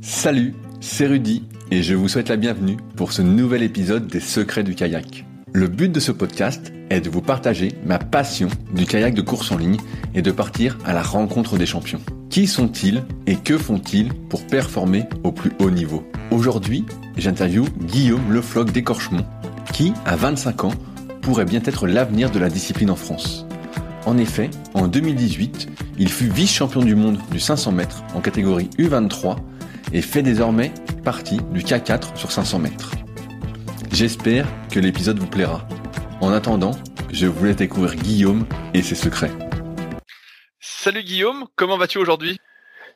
Salut, c'est Rudy et je vous souhaite la bienvenue pour ce nouvel épisode des Secrets du kayak. Le but de ce podcast est de vous partager ma passion du kayak de course en ligne et de partir à la rencontre des champions. Qui sont-ils et que font-ils pour performer au plus haut niveau? Aujourd'hui, j'interviewe Guillaume Lefloc d'Écorchemont qui, à 25 ans, pourrait bien être l'avenir de la discipline en France. En effet, en 2018, il fut vice-champion du monde du 500 mètres en catégorie U23 et fait désormais partie du K4 sur 500 mètres. J'espère que l'épisode vous plaira. En attendant, je vous laisse découvrir Guillaume et ses secrets. Salut Guillaume, comment vas-tu aujourd'hui?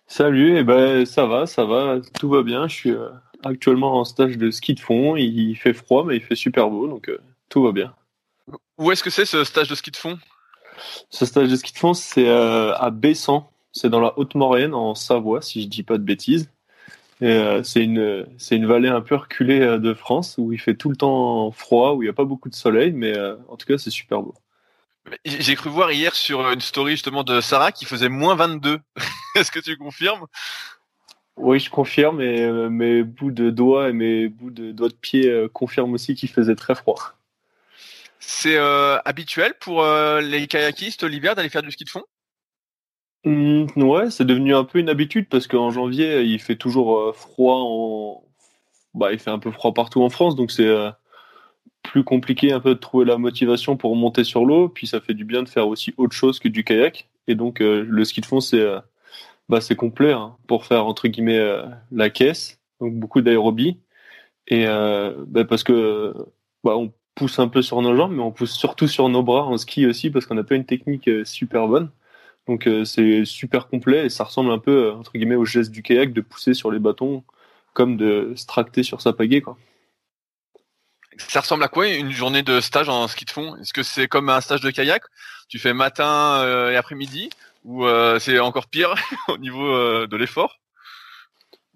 Salut, eh ben ça va, ça va, tout va bien. Je suis euh, actuellement en stage de ski de fond. Il fait froid, mais il fait super beau, donc euh, tout va bien. Où est-ce que c'est ce stage de ski de fond? Ce stage de ski de fond, c'est euh, à Bessan. C'est dans la Haute-Maurienne, en Savoie, si je dis pas de bêtises. Euh, c'est une c'est une vallée un peu reculée euh, de France où il fait tout le temps froid, où il n'y a pas beaucoup de soleil, mais euh, en tout cas c'est super beau. J'ai cru voir hier sur une story justement de Sarah qui faisait moins 22. Est-ce que tu confirmes? Oui, je confirme et mes bouts de doigts et mes bouts de doigts de pied confirment aussi qu'il faisait très froid. C'est habituel pour les kayakistes l'hiver d'aller faire du ski de fond? Mmh, ouais, c'est devenu un peu une habitude parce qu'en janvier, il fait toujours euh, froid en. Bah, il fait un peu froid partout en France, donc c'est euh, plus compliqué un peu de trouver la motivation pour monter sur l'eau. Puis ça fait du bien de faire aussi autre chose que du kayak. Et donc euh, le ski de fond, c'est bah, c'est complet hein, pour faire entre guillemets la caisse, donc beaucoup d'aérobie. Et bah, parce que bah, on pousse un peu sur nos jambes, mais on pousse surtout sur nos bras en ski aussi parce qu'on n'a pas une technique super bonne. Donc euh, c'est super complet et ça ressemble un peu euh, entre guillemets au geste du kayak de pousser sur les bâtons comme de se tracter sur sa pagaie quoi. Ça ressemble à quoi une journée de stage en ski de fond? Est-ce que c'est comme un stage de kayak? Tu fais matin euh, et après-midi? Ou c'est encore pire au niveau de l'effort?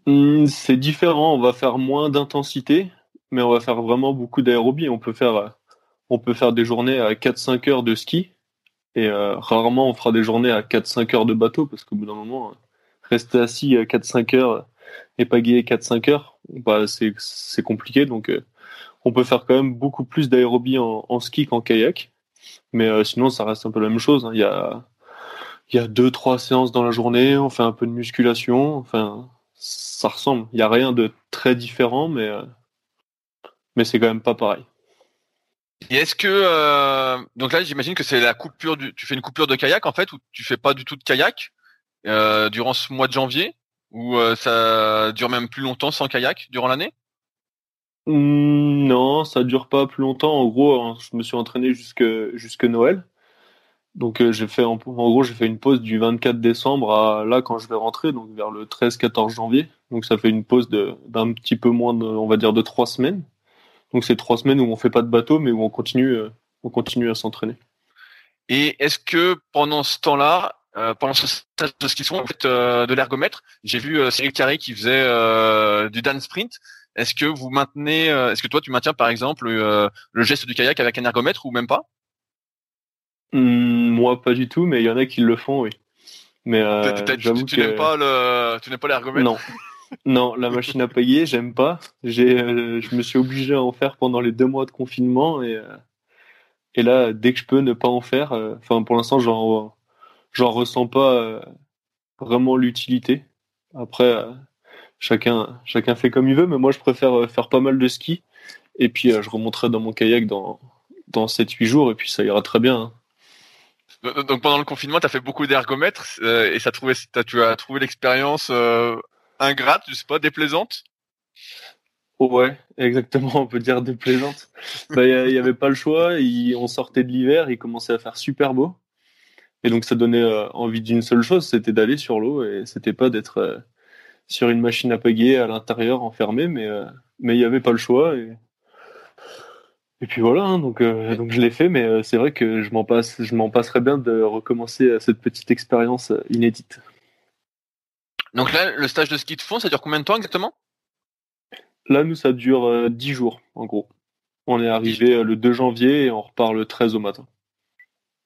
Mmh, C'est différent. On va faire moins d'intensité, mais on va faire vraiment beaucoup d'aérobie. On peut faire, on peut faire des journées à 4-5 heures de ski et euh, rarement on fera des journées à 4-5 heures de bateau parce qu'au bout d'un moment, rester assis à 4-5 heures et pagayer 4-5 heures, bah, c'est compliqué. Donc euh, on peut faire quand même beaucoup plus d'aérobie en, ski qu'en kayak. Mais euh, sinon, ça reste un peu la même chose. Hein. Il y a il y a deux trois séances dans la journée, on fait un peu de musculation, enfin ça ressemble. Il y a rien de très différent, mais mais c'est quand même pas pareil. Et est-ce que euh, donc là j'imagine que c'est la coupure du tu fais une coupure de kayak en fait ou tu fais pas du tout de kayak euh, durant ce mois de janvier? Ou euh, ça dure même plus longtemps sans kayak durant l'année? Mmh, Non, ça dure pas plus longtemps. En gros, hein, je me suis entraîné jusque Noël. Donc j'ai fait en, gros j'ai fait une pause du 24 décembre à là quand je vais rentrer donc vers le 13-14 janvier. Donc ça fait une pause d'un petit peu moins de on va dire de trois semaines. Donc c'est trois semaines où on fait pas de bateau, mais où on continue, euh, on continue à s'entraîner. Et est-ce que pendant ce temps-là, euh, pendant ce stage de ski en fait euh, de l'ergomètre, j'ai vu Cyril Carré qui faisait du dance sprint. Est-ce que vous maintenez, est-ce que toi tu maintiens par exemple le geste du kayak avec un ergomètre ou même pas? Mmh, Moi pas du tout, mais il y en a qui le font, oui. Mais j'avoue tu, tu n'aimes pas le, tu n'aimes pas l'ergomètre? Non. Non, la machine à payer, j'aime pas. J'ai, euh, je me suis obligé à en faire pendant les deux mois de confinement et euh, et là, dès que je peux ne pas en faire, euh, enfin pour l'instant, j'en j'en ressens pas vraiment l'utilité. Après, chacun chacun fait comme il veut, mais moi je préfère faire pas mal de ski et puis je remonterai dans mon kayak dans dans 7-8 jours et puis ça ira très bien. Hein. Donc pendant le confinement, tu as fait beaucoup d'ergomètres et ça trouvé, tu as trouvé l'expérience ingrate, je sais pas, déplaisante? Ouais, exactement, on peut dire déplaisante. Bah, il n'y avait pas le choix, on sortait de l'hiver, il commençait à faire super beau. Et donc ça donnait euh, envie d'une seule chose, c'était d'aller sur l'eau et c'était pas d'être euh, sur une machine à pagayer à l'intérieur enfermé, mais euh, mais il n'y avait pas le choix et puis voilà, hein, donc donc je l'ai fait, mais c'est vrai que je m'en passe, je m'en passerais bien de recommencer cette petite expérience inédite. Donc là, le stage de ski de fond, ça dure combien de temps exactement? Là, nous, ça dure 10 euh, jours, en gros. On est arrivé euh, le 2 janvier et on repart le 13 au matin.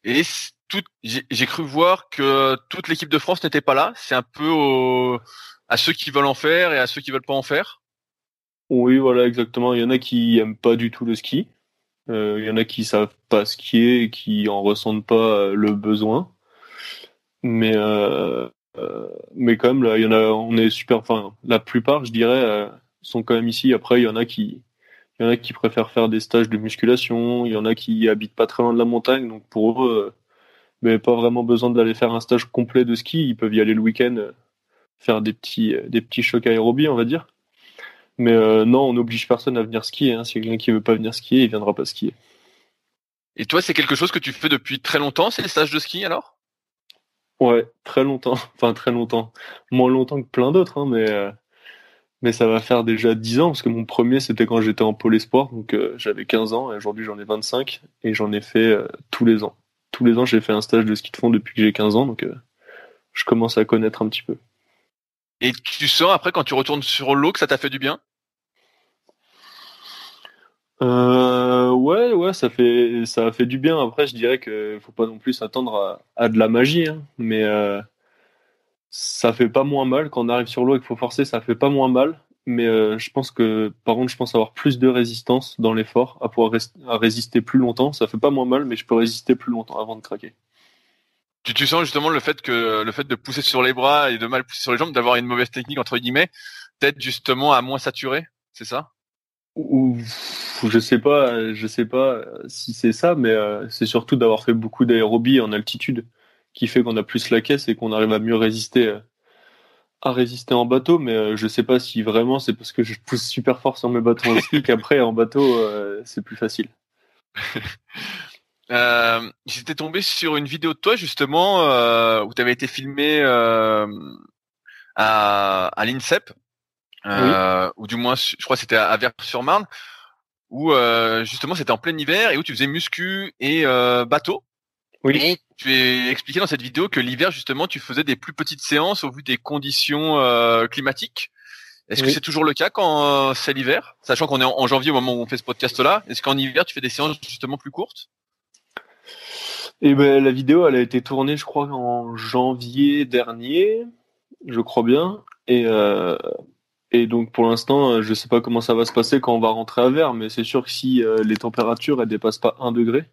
Et toute, j'ai cru voir que toute l'équipe de France n'était pas là. C'est un peu à ceux qui veulent en faire et à ceux qui veulent pas en faire? Oui, voilà, exactement. Il y en a qui aiment pas du tout le ski. Euh, il y en a qui savent pas skier et qui en ressentent pas euh, le besoin. Mais euh, mais quand même, là, on est super. Enfin, la plupart, je dirais, sont quand même ici. Après, il y en a qui, il préfèrent faire des stages de musculation. Il y en a qui habitent pas très loin de la montagne, donc pour eux, mais pas vraiment besoin d'aller faire un stage complet de ski. Ils peuvent y aller le week-end, faire des petits, des petits chocs aérobie, on va dire. Mais euh, non, on n'oblige personne à venir skier. Hein. Si quelqu'un qui veut pas venir skier, il viendra pas skier. Et toi, c'est quelque chose que tu fais depuis très longtemps, ces stages de ski alors? Ouais, très longtemps. Enfin, très longtemps. Moins longtemps que plein d'autres, hein, mais euh, mais ça va faire déjà 10 ans parce que mon premier c'était quand j'étais en pôle espoir, donc euh, j'avais 15 ans et aujourd'hui j'en ai 25 et j'en ai fait tous les ans. Tous les ans, j'ai fait un stage de ski de fond depuis que j'ai 15 ans, donc je commence à connaître un petit peu. Et tu sens après quand tu retournes sur l'eau que ça t'a fait du bien? Euh, ouais, ouais, ça fait ça fait du bien. Après, je dirais que faut pas non plus s'attendre à, de la magie, hein. mais euh, ça fait pas moins mal quand on arrive sur l'eau et qu'il faut forcer. Ça fait pas moins mal, mais euh, je pense que par contre, je pense avoir plus de résistance dans l'effort, à pouvoir résister plus longtemps. Ça fait pas moins mal, mais je peux résister plus longtemps avant de craquer. Tu, tu sens justement le fait que le fait de pousser sur les bras et de mal pousser sur les jambes, d'avoir une mauvaise technique entre guillemets, peut-être justement à moins saturer, c'est ça? Ou je sais pas, je sais pas si c'est ça, mais euh, c'est surtout d'avoir fait beaucoup d'aérobie en altitude qui fait qu'on a plus la caisse et qu'on arrive à mieux résister euh, à résister en bateau. Mais euh, je sais pas si vraiment c'est parce que je pousse super fort sur mes bateaux en ski qu'après en bateau c'est plus facile. Euh, J'étais tombé sur une vidéo de toi justement euh, où tu avais été filmé euh, à, à l'INSEP, euh, ou du moins je crois que c'était à Vers-sur-Marne, où euh, justement c'était en plein hiver et où tu faisais muscu et euh, bateau. Oui. Et tu as expliqué dans cette vidéo que l'hiver justement tu faisais des plus petites séances au vu des conditions climatiques. Est-ce que c'est toujours le cas quand c'est l'hiver, sachant qu'on est en janvier au moment où on fait ce podcast-là Est-ce qu'en hiver tu fais des séances justement plus courtes? Et ben, la vidéo, elle a été tournée, je crois, en janvier dernier, je crois bien. Et, euh, et donc, pour l'instant, je sais pas comment ça va se passer quand on va rentrer à Verre, mais c'est sûr que si euh, les températures, elles dépassent pas 1 degré,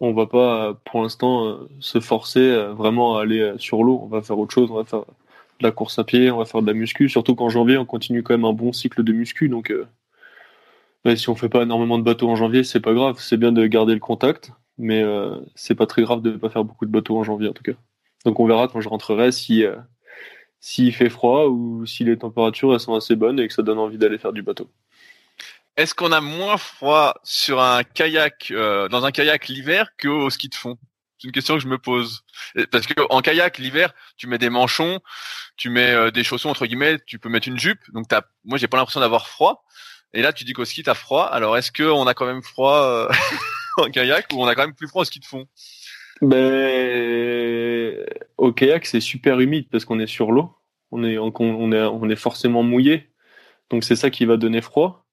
on va pas, pour l'instant, euh, se forcer vraiment à aller sur l'eau. On va faire autre chose, on va faire de la course à pied, on va faire de la muscu, surtout qu'en janvier, on continue quand même un bon cycle de muscu, donc si on fait pas énormément de bateaux en janvier, c'est pas grave. C'est bien de garder le contact, mais euh, c'est pas très grave de pas faire beaucoup de bateaux en janvier en tout cas. Donc on verra quand je rentrerai si euh, s'il fait froid ou si les températures sont assez bonnes et que ça donne envie d'aller faire du bateau. Est-ce qu'on a moins froid sur un kayak euh, dans un kayak l'hiver qu'au ski de fond? C'est une question que je me pose. Parce que en kayak l'hiver, tu mets des manchons, tu mets des chaussons entre guillemets, tu peux mettre une jupe. Donc t'as, moi j'ai pas l'impression d'avoir froid. Et là tu dis qu'au ski t'as froid. Alors est-ce qu'on a quand même froid en kayak ou on a quand même plus froid au ski de fond? Ben, Au kayak, c'est super humide parce qu'on est sur l'eau. On est, on, est, on est forcément mouillé. Donc c'est ça qui va donner froid.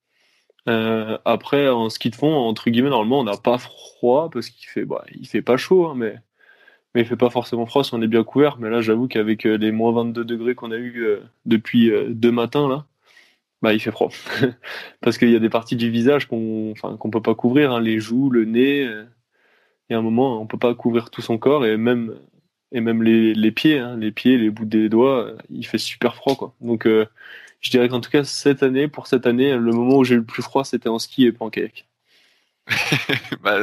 Euh, après, en ski de fond, entre guillemets, normalement, on n'a pas froid parce qu'il fait, bah, il fait pas chaud, hein, mais, mais il fait pas forcément froid si on est bien couvert. Mais là, j'avoue qu'avec euh, les moins 22 degrés qu'on a eu euh, depuis deux matins, là, bah, il fait froid. Parce qu'il y a des parties du visage qu'on enfin, qu'on peut pas couvrir, hein, les joues, le nez. Euh. Y a un moment, on peut pas couvrir tout son corps et même, et même les, les pieds, hein, les pieds, les bouts des doigts, euh, il fait super froid. Quoi. Donc, euh, je dirais qu'en tout cas, cette année, pour cette année, le moment où j'ai le plus froid, c'était en ski et pas en kayak. bah,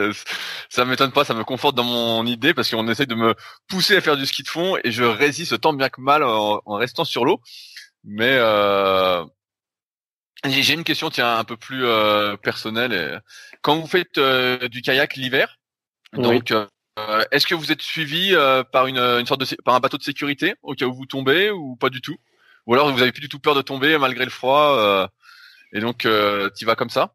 ça m'étonne pas, ça me conforte dans mon idée parce qu'on essaie de me pousser à faire du ski de fond et je résiste tant bien que mal en, restant sur l'eau. Mais euh, j'ai une question, tiens, un peu plus euh, personnelle. Quand vous faites euh, du kayak l'hiver, donc, euh, est-ce que vous êtes suivi par une, une, sorte de par un bateau de sécurité au cas où vous tombez ou pas du tout? Ou alors vous avez plus du tout peur de tomber malgré le froid et donc tu vas comme ça?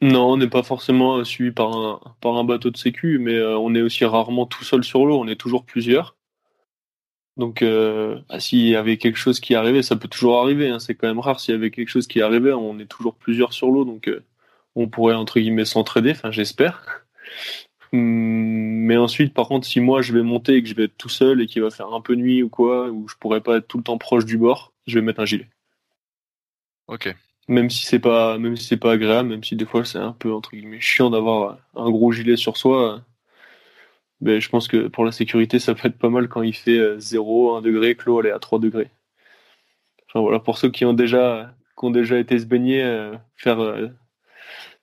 Non, on n'est pas forcément suivi par un par un bateau de sécu, mais on est aussi rarement tout seul sur l'eau. On est toujours plusieurs. Donc, euh, bah, s'il y avait quelque chose qui arrivait, ça peut toujours arriver. Hein, c'est quand même rare. S'il y avait quelque chose qui arrivait, on est toujours plusieurs sur l'eau, donc euh, on pourrait entre guillemets s'entraider. Enfin, j'espère. Mais ensuite, par contre, si moi je vais monter et que je vais être tout seul et qu'il va faire un peu nuit ou quoi, ou je pourrais pas être tout le temps proche du bord, je vais mettre un gilet. Ok. Même si c'est pas, même si c'est pas agréable, même si des fois c'est un peu entre guillemets chiant d'avoir un gros gilet sur soi. Mais je pense que pour la sécurité, ça peut être pas mal quand il fait 0, euh, 1 degré, que l'eau elle est à 3 degrés. Enfin voilà, pour ceux qui ont déjà, qui ont déjà été se baigner, euh, faire euh,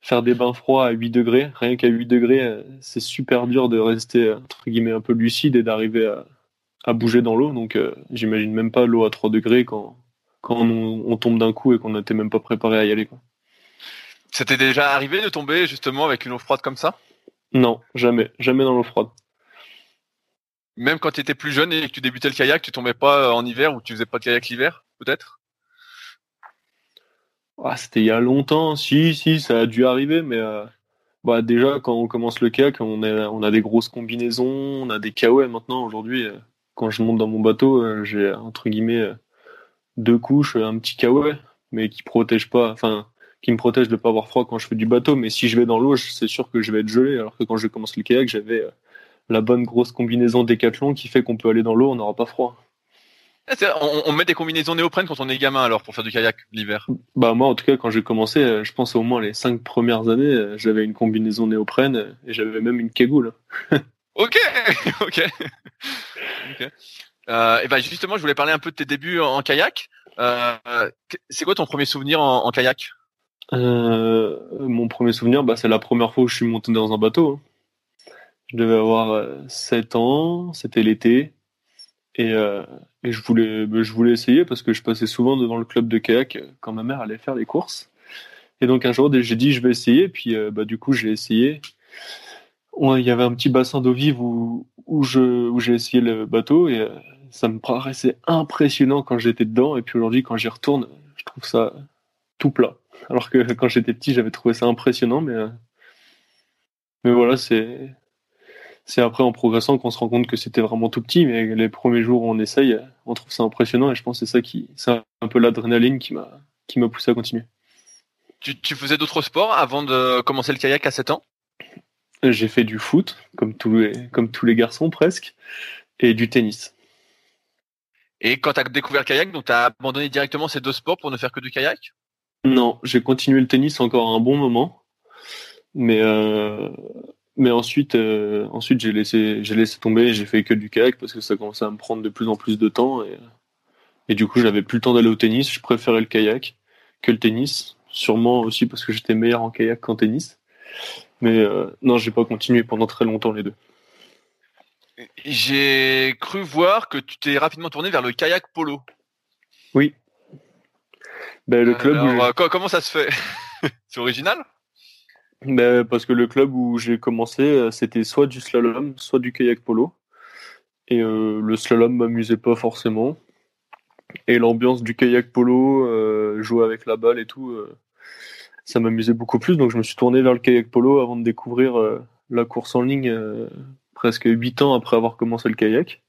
faire des bains froids à 8 degrés. Rien qu'à 8 degrés, euh, c'est super dur de rester entre guillemets un peu lucide et d'arriver à, à, bouger dans l'eau. Donc euh, j'imagine même pas l'eau à 3 degrés quand, quand on, on tombe d'un coup et qu'on n'était même pas préparé à y aller. Quoi. C'était déjà arrivé de tomber justement avec une eau froide comme ça? Non, jamais. Jamais dans l'eau froide. Même quand tu étais plus jeune et que tu débutais le kayak, tu tombais pas en hiver ou tu faisais pas de kayak l'hiver, peut-être? Ah, c'était il y a longtemps, si, si, ça a dû arriver, mais euh, bah, déjà, quand on commence le kayak, on, a des grosses combinaisons, on a des KOM maintenant. Aujourd'hui, euh, quand je monte dans mon bateau, euh, j'ai entre guillemets deux couches, un petit KOM, mais qui protège pas, enfin, qui me protège de pas avoir froid quand je fais du bateau. Mais si je vais dans l'eau, c'est sûr que je vais être gelé, alors que quand je commence le kayak, j'avais la bonne grosse combinaison Décathlon qui fait qu'on peut aller dans l'eau, on n'aura pas froid. On, on, met des combinaisons néoprène quand on est gamin alors pour faire du kayak l'hiver. Bah moi en tout cas quand j'ai commencé, euh, je pense au moins les cinq premières années, euh, j'avais une combinaison néoprène euh, et j'avais même une cagoule. ok, ok. okay. Euh, et ben justement, je voulais parler un peu de tes débuts en, en kayak. Euh, c'est quoi ton premier souvenir en, en kayak? Euh, Mon premier souvenir, bah, c'est la première fois où je suis monté dans un bateau. Hein. Je devais avoir 7 ans, c'était l'été. Et, euh, et, je voulais, bah, je voulais essayer parce que je passais souvent devant le club de kayak quand ma mère allait faire les courses. Et donc un jour, j'ai dit je vais essayer. Puis euh, bah, du coup, j'ai essayé. Il y avait un petit bassin d'eau vive où, j'ai essayé le bateau et euh, ça me paraissait impressionnant quand j'étais dedans. Et puis aujourd'hui, quand j'y retourne, je trouve ça tout plat. Alors que quand j'étais petit, j'avais trouvé ça impressionnant, mais mais voilà, c'est c'est après en progressant qu'on se rend compte que c'était vraiment tout petit, mais les premiers jours où on essaye, on trouve ça impressionnant et je pense que c'est ça qui, c'est un peu l'adrénaline qui m'a, qui m'a poussé à continuer. Tu, tu faisais d'autres sports avant de commencer le kayak à 7 ans? J'ai fait du foot, comme tous les, comme tous les garçons presque, et du tennis. Et quand tu as découvert le kayak, donc tu as abandonné directement ces deux sports pour ne faire que du kayak? Non, j'ai continué le tennis encore un bon moment, mais euh, mais ensuite, euh, ensuite j'ai laissé, j'ai laissé tomber. J'ai fait que du kayak parce que ça commençait à me prendre de plus en plus de temps et, et du coup, j'avais plus le temps d'aller au tennis. Je préférais le kayak que le tennis, sûrement aussi parce que j'étais meilleur en kayak qu'en tennis. Mais euh, non, j'ai pas continué pendant très longtemps les deux. J'ai cru voir que tu t'es rapidement tourné vers le kayak polo. Oui. Ben, le club. Alors, comment ça se fait? C'est original? Parce que le club où j'ai commencé, euh, c'était soit du slalom, soit du kayak polo. Et euh, le slalom m'amusait pas forcément. Et l'ambiance du kayak polo, euh, jouer avec la balle et tout, ça m'amusait beaucoup plus. Donc je me suis tourné vers le kayak polo avant de découvrir la course en ligne presque 8 ans après avoir commencé le kayak.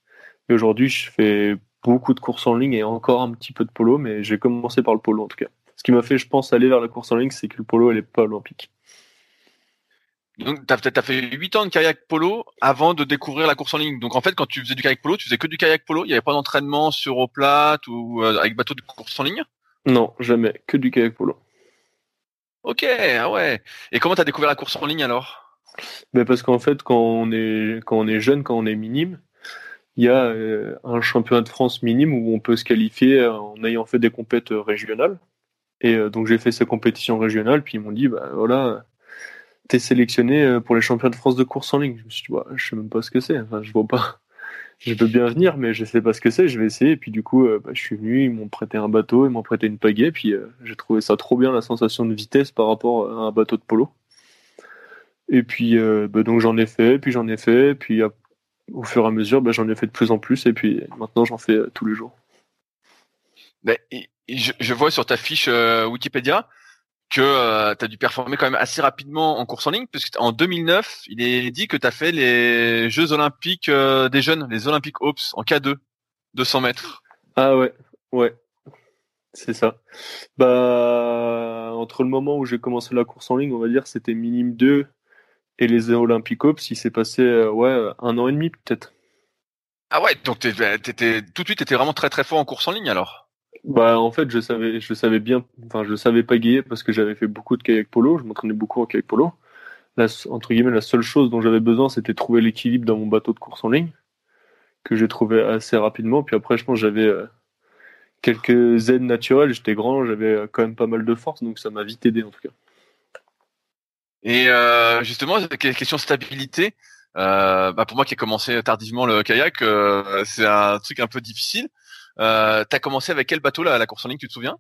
Et aujourd'hui, je fais beaucoup de courses en ligne et encore un petit peu de polo, mais j'ai commencé par le polo en tout cas. Ce qui m'a fait, je pense, aller vers la course en ligne, c'est que le polo, elle est pas olympique. Donc, tu as, as, fait 8 ans de kayak polo avant de découvrir la course en ligne. Donc, en fait, quand tu faisais du kayak polo, tu faisais que du kayak polo? Il n'y avait pas d'entraînement sur eau plate ou euh, avec bateau de course en ligne? Non, jamais. Que du kayak polo. Ok, ah ouais. Et comment tu as découvert la course en ligne alors? Ben Parce qu'en fait, quand on, est, quand on est jeune, quand on est minime, il y a euh, un championnat de France minime où on peut se qualifier en ayant fait des compètes régionales. Et euh, donc, j'ai fait ces compétitions régionales, puis ils m'ont dit, bah voilà sélectionné euh, pour les championnats de France de course en ligne. Je me suis dit, ouais, je sais même pas ce que c'est. Enfin, je vois pas. Je veux bien venir, mais je sais pas ce que c'est. Je vais essayer. Et puis du coup, euh, bah, je suis venu. Ils m'ont prêté un bateau, ils m'ont prêté une pagaie. Puis euh, j'ai trouvé ça trop bien, la sensation de vitesse par rapport à un bateau de polo. Et puis bah, donc j'en ai fait, puis j'en ai fait, puis au fur et à mesure, bah, j'en ai fait de plus en plus. Et puis maintenant, j'en fais tous les jours. Je, vois sur ta fiche Wikipédia que euh, tu as dû performer quand même assez rapidement en course en ligne, puisque en 2009, il est dit que tu as fait les Jeux olympiques euh, des jeunes, les Olympiques Ops, en K2, 200 mètres. Ah ouais, ouais, c'est ça. Bah, entre le moment où j'ai commencé la course en ligne, on va dire, c'était minime 2 Et les Olympicops, il s'est passé ouais un an et demi peut-être. Ah ouais, donc t'étais tout de suite, t'étais vraiment très très fort en course en ligne alors? Bah en fait, je savais, je savais bien, enfin je savais pagayer parce que j'avais fait beaucoup de kayak polo, je m'entraînais beaucoup en kayak polo. La, entre guillemets, la seule chose dont j'avais besoin, c'était trouver l'équilibre dans mon bateau de course en ligne, que j'ai trouvé assez rapidement. Puis après, je pense j'avais euh, quelques aides naturelles. J'étais grand, j'avais euh, quand même pas mal de force, donc ça m'a vite aidé en tout cas. Et euh, justement, question stabilité. Euh, bah pour moi qui ai commencé tardivement le kayak, euh, c'est un truc un peu difficile. Euh, T'as commencé avec quel bateau là, la course en ligne, tu te souviens?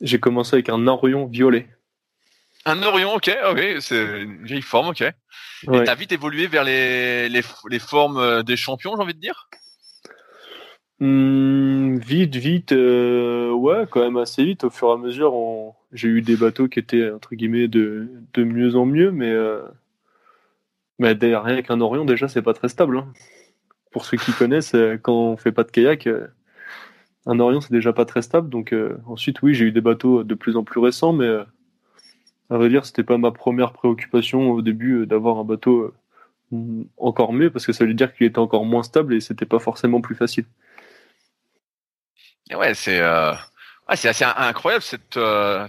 J'ai commencé avec un Orion violet. Un Orion, ok, ok, c'est une vieille forme, ok. Et t'as vite évolué vers les, les, les formes euh, des champions, j'ai envie de dire? Mmh, Vite, vite, euh, ouais, quand même assez vite. Au fur et à mesure, on... j'ai eu des bateaux qui étaient, entre guillemets, de, de mieux en mieux, mais, euh... mais rien qu'un Orion, déjà, c'est pas très stable. Hein. Pour ceux qui connaissent, quand on fait pas de kayak, euh, un Orion, c'est déjà pas très stable. Donc ensuite, oui, j'ai eu des bateaux de plus en plus récents, mais à vrai dire, c'était pas ma première préoccupation au début euh, d'avoir un bateau euh, encore mieux parce que ça veut dire qu'il était encore moins stable et c'était pas forcément plus facile. Et ouais, c'est euh... assez incroyable cette euh...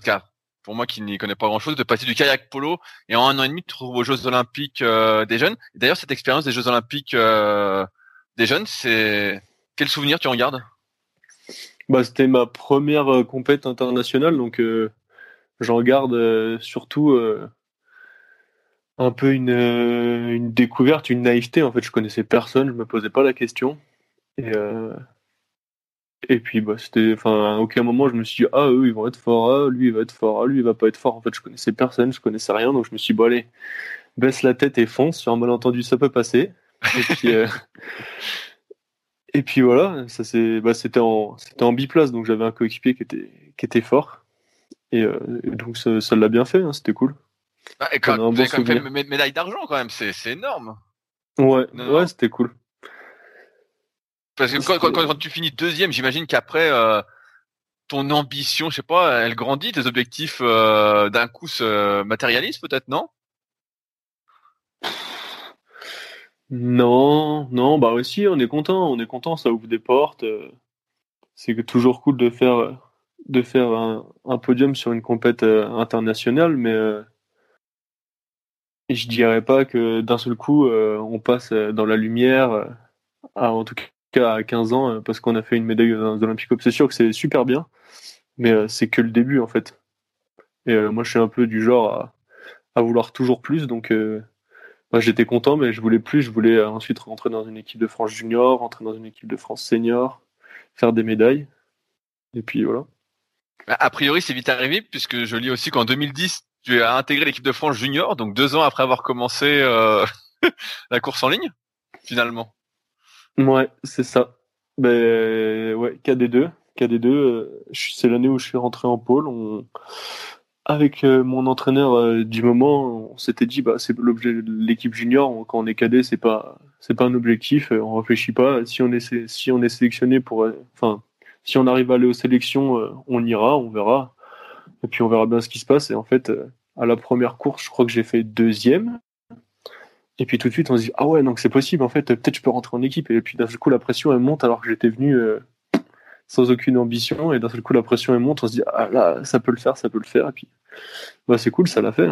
pour moi qui n'y connais pas grand chose de passer du kayak polo et en un an et demi tu trouves aux Jeux Olympiques euh, des jeunes. D'ailleurs, cette expérience des Jeux Olympiques des jeunes, c'est quel souvenir tu en gardes? Bah, c'était ma première compète internationale donc j'en garde euh, surtout euh, un peu une, euh, découverte, une naïveté. En fait, je connaissais personne, je me posais pas la question. Et, puis, bah, c'était, enfin, à aucun moment je me suis dit, ah, eux, ils vont être forts, ah, lui, il va être fort, ah, lui, il va pas être fort. En fait, je connaissais personne, je connaissais rien, donc je me suis dit, bon, allez, baisse la tête et fonce. Sur un malentendu, ça peut passer. Et et puis voilà, ça c'est, bah, c'était en, c'était en biplace, donc j'avais un coéquipier qui était, qui était fort. Et, euh, donc ça l'a bien fait, hein, c'était cool. Ah, et quand, vous avez quand même fait médaille d'argent quand même, c'est énorme. Ouais, ouais, c'était cool. Parce que quand, quand, quand, tu finis deuxième, j'imagine qu'après euh, ton ambition, je sais pas, elle grandit, tes objectifs euh, d'un coup se matérialisent peut-être, non? Non, non, bah aussi, on est content, on est content, ça ouvre des portes. Euh, c'est toujours cool de faire de un, podium sur une compète euh, internationale, mais euh, je dirais pas que d'un seul coup on passe dans la lumière, en tout cas à 15 ans, parce qu'on a fait une médaille aux Olympiques. C'est sûr que c'est super bien, mais c'est que le début en fait. Et moi je suis un peu du genre à, vouloir toujours plus, donc moi j'étais content, mais je voulais plus. Je voulais ensuite rentrer dans une équipe de France junior, rentrer dans une équipe de France senior, faire des médailles. Et puis voilà. Bah, a priori, c'est vite arrivé puisque je lis aussi qu'en 2010, tu as intégré l'équipe de France junior, donc deux ans après avoir commencé euh, la course en ligne, finalement. Ouais, c'est ça. Ben ouais, KD2, KD2, euh, c'est l'année où je suis rentré en pôle. Avec euh, mon entraîneur du moment, on s'était dit bah c'est l'objet de l'équipe junior. Quand on est KD, c'est pas c'est pas un objectif. On réfléchit pas. Si on est si on est sélectionné pour, enfin si on arrive à aller aux sélections, euh, on ira, on verra. Et puis on verra bien ce qui se passe. Et en fait, euh, à la première course, je crois que j'ai fait deuxième. Et puis tout de suite, on se dit, ah ouais, donc c'est possible, en fait, peut-être je peux rentrer en équipe. Et puis d'un seul coup, la pression, elle monte alors que j'étais venu euh, sans aucune ambition. Et d'un seul coup, la pression, elle monte, on se dit, ah là, ça peut le faire, ça peut le faire. Et puis, bah, c'est cool, ça l'a fait.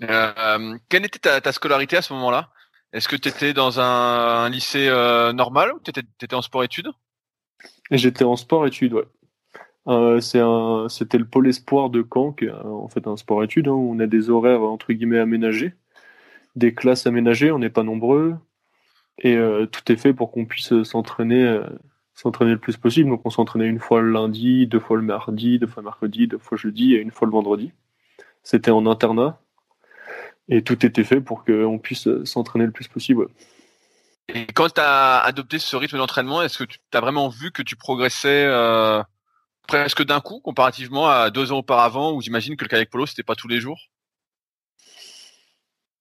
Hein. quelle était ta, scolarité à ce moment-là? Est-ce que tu étais dans un, lycée normal ou tu étais, en sport-études? J'étais en sport-études, ouais. Euh, c'était le pôle espoir de Caen, qui est en fait un sport-études, hein, où on a des horaires entre guillemets aménagés, des classes aménagées, on n'est pas nombreux, et euh, tout est fait pour qu'on puisse s'entraîner euh, s'entraîner le plus possible. Donc on s'entraînait une fois le lundi, deux fois le mardi, deux fois le mercredi, deux fois jeudi et une fois le vendredi. C'était en internat, et tout était fait pour qu'on puisse s'entraîner le plus possible. Et quand tu as adopté ce rythme d'entraînement, est-ce que tu as vraiment vu que tu progressais euh, presque d'un coup comparativement à deux ans auparavant où j'imagine que le kayak polo c'était pas tous les jours?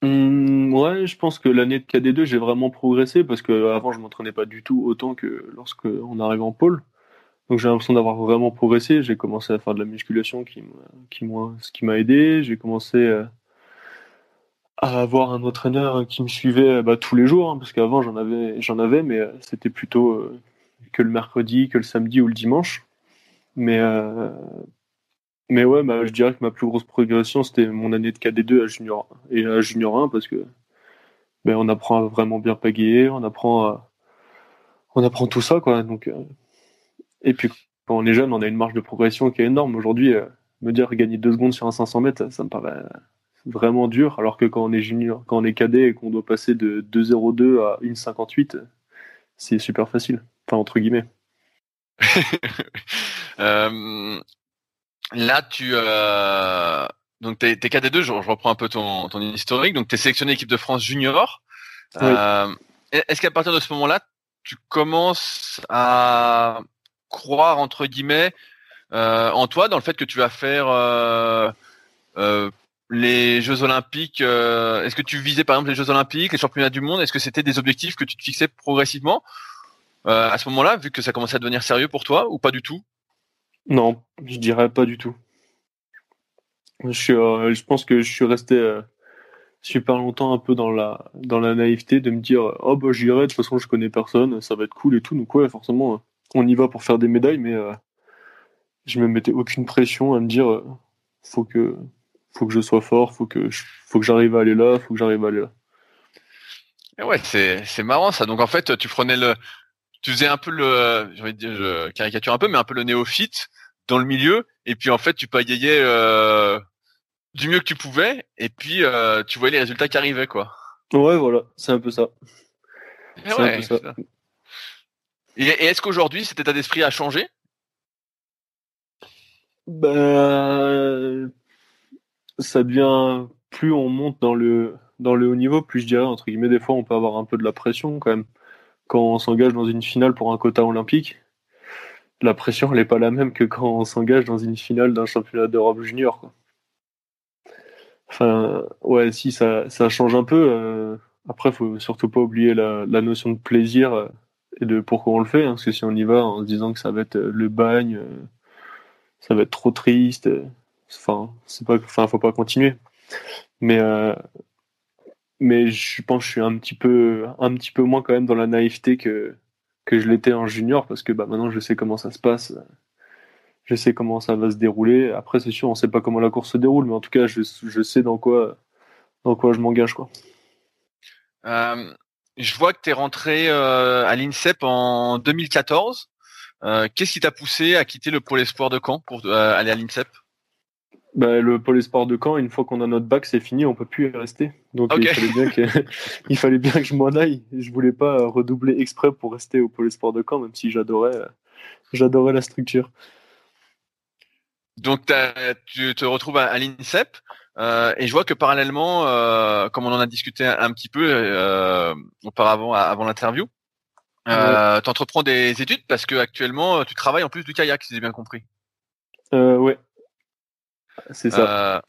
Mmh, Ouais, je pense que l'année de KD2 j'ai vraiment progressé parce que avant je m'entraînais pas du tout autant que lorsque on arrive en pôle. Donc j'ai l'impression d'avoir vraiment progressé. J'ai commencé à faire de la musculation qui qui ce qui m'a aidé. J'ai commencé euh, à avoir un entraîneur qui me suivait bah, tous les jours, hein, parce qu'avant j'en avais, j'en avais, mais c'était plutôt que le mercredi, que le samedi ou le dimanche. Mais mais ouais, bah, je dirais que ma plus grosse progression, c'était mon année de KD2 à Junior et à Junior 1 parce que ben, on apprend à vraiment bien pagayer, on apprend on apprend tout ça, quoi. Donc, euh, et puis, quand on est jeune, on a une marge de progression qui est énorme. Aujourd'hui, euh, me dire gagner deux secondes sur un 500 mètres, ça, me paraît vraiment dur, alors que quand on est junior, quand on est cadet et qu'on doit passer de 2,02 à 1,58, c'est super facile. Enfin, entre guillemets. euh, Là, tu euh, donc t'es, t'es KD2, je, reprends un peu ton, ton historique. Donc t'es sélectionné équipe de France junior. Euh, est-ce qu'à partir de ce moment-là, tu commences à croire entre guillemets euh, en toi, dans le fait que tu vas faire euh, euh les Jeux Olympiques euh, Est-ce que tu visais par exemple les Jeux Olympiques, les Championnats du monde? Est-ce que c'était des objectifs que tu te fixais progressivement euh, à ce moment-là, vu que ça commençait à devenir sérieux pour toi, ou pas du tout? Non, je dirais pas du tout. Je, euh, je pense que je suis resté euh, super longtemps un peu dans la, dans la naïveté de me dire oh bah j'irai, de toute façon je connais personne, ça va être cool et tout. Donc ouais, forcément, on y va pour faire des médailles, mais euh, je me mettais aucune pression à me dire faut que faut que je sois fort, faut que faut que j'arrive à aller là, faut que j'arrive à aller là. Et ouais, c'est marrant ça. Donc en fait, tu prenais le tu faisais un peu le, j'ai envie de dire, je caricature un peu, mais un peu le néophyte dans le milieu, et puis en fait tu pagayais euh, du mieux que tu pouvais, et puis euh, tu voyais les résultats qui arrivaient, quoi. Ouais, voilà, c'est un peu ça. Et, ouais, peu ça. et, est-ce qu'aujourd'hui cet état d'esprit a changé? Ben, ça devient plus on monte dans le dans le haut niveau, plus je dirais entre guillemets des fois on peut avoir un peu de la pression quand même quand on s'engage dans une finale pour un quota olympique, la pression n'est pas la même que quand on s'engage dans une finale d'un championnat d'Europe junior. Enfin, ouais, si ça, change un peu. Euh, après, faut surtout pas oublier la, notion de plaisir euh, et de pourquoi on le fait. Hein, parce que si on y va en se disant que ça va être euh, le bagne, ça va être trop triste. Enfin, c'est pas, enfin, faut pas continuer. Mais mais je pense que je suis un petit peu un petit peu moins quand même dans la naïveté que que je l'étais en junior parce que bah maintenant je sais comment ça se passe. Je sais comment ça va se dérouler. Après c'est sûr on sait pas comment la course se déroule mais en tout cas je, je sais dans quoi dans quoi je m'engage quoi. Euh, je vois que tu es rentré euh, à l'INSEP en 2014 euh, qu'est-ce qui t'a poussé à quitter le pôle espoir de Caen pour aller à l'INSEP? Bah, le pôle espoir de Caen, une fois qu'on a notre bac, c'est fini, on peut plus y rester. Donc il, fallait bien que, il fallait bien que je m'en aille. Je voulais pas redoubler exprès pour rester au pôle espoir de Caen, même si j'adorais, j'adorais la structure. Donc tu te retrouves à, l'INSEP euh, et je vois que parallèlement, euh, comme on en a discuté un, petit peu euh, auparavant, avant l'interview, euh, tu entreprends des études parce que actuellement tu travailles en plus du kayak, si j'ai bien compris. Euh, ouais, c'est ça. Euh,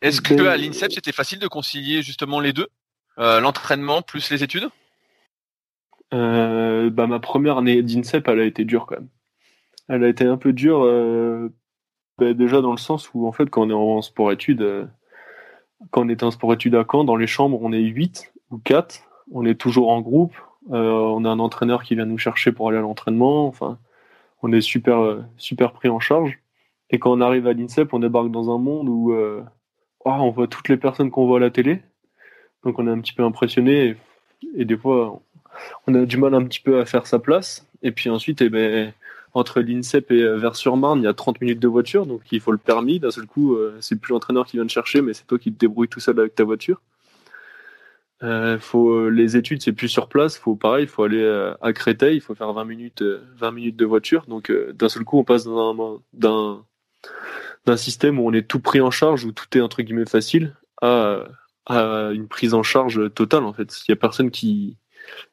est-ce que à l'INSEP c'était facile de concilier justement les deux, euh, l'entraînement plus les études? Euh, bah, ma première année d'INSEP, elle a été dure quand même. Elle a été un peu dure, bah, déjà dans le sens où en fait quand on est en sport-études, quand on est en sport-études à Caen, dans les chambres on est 8 ou 4, on est toujours en groupe, on a un entraîneur qui vient nous chercher pour aller à l'entraînement, enfin on est super super pris en charge. Et quand on arrive à l'INSEP, on débarque dans un monde où euh, oh, on voit toutes les personnes qu'on voit à la télé. Donc on est un petit peu impressionné et, des fois on a du mal un petit peu à faire sa place. Et puis ensuite, eh ben, entre l'INSEP et euh, Vers-sur-Marne, il y a 30 minutes de voiture, donc il faut le permis. D'un seul coup, euh, c'est plus l'entraîneur qui vient te chercher, mais c'est toi qui te débrouilles tout seul avec ta voiture. Faut les études, c'est plus sur place. Faut pareil, il faut aller à Créteil, il faut faire 20 minutes, 20 minutes de voiture. Donc d'un seul coup, on passe d'un d'un système où on est tout pris en charge, où tout est entre guillemets facile, à, à une prise en charge totale en fait. Il y a personne qui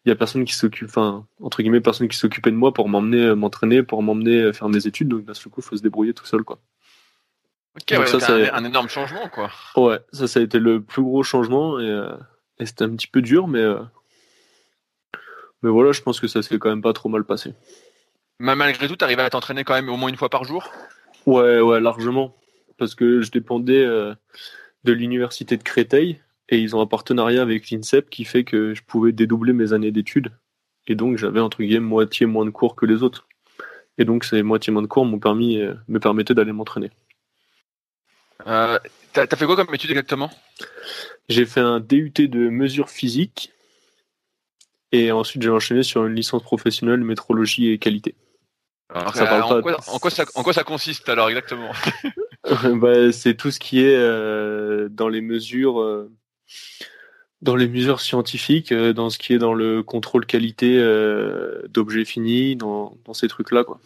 il y a personne qui s'occupe, enfin entre guillemets personne qui s'occupait de moi pour m'emmener m'entraîner, pour m'emmener faire mes études. Donc d'un seul coup, faut se débrouiller tout seul quoi. Ok, ça, c'est un, énorme changement quoi. Ouais, ça ça a été le plus gros changement et, euh, et c'était un petit peu dur, mais euh, mais voilà, je pense que ça s'est quand même pas trop mal passé. Mais malgré tout, tu arrives à t'entraîner quand même au moins une fois par jour? Ouais, ouais, largement. Parce que je dépendais, euh, de l'université de Créteil et ils ont un partenariat avec l'INSEP qui fait que je pouvais dédoubler mes années d'études et donc j'avais entre guillemets moitié moins de cours que les autres. Et donc ces moitié moins de cours m'ont permis euh, me permettaient d'aller m'entraîner. Euh, T'as as fait quoi comme étude exactement? J'ai fait un DUT de mesure physique et ensuite j'ai enchaîné sur une licence professionnelle métrologie et qualité. Alors, ça parle en, pas quoi, en, quoi ça, en, quoi ça, consiste alors exactement? Bah, C'est tout ce qui est euh, dans les mesures, euh, dans les mesures scientifiques, euh, dans ce qui est dans le contrôle qualité d'objets finis, dans, dans ces trucs-là, quoi.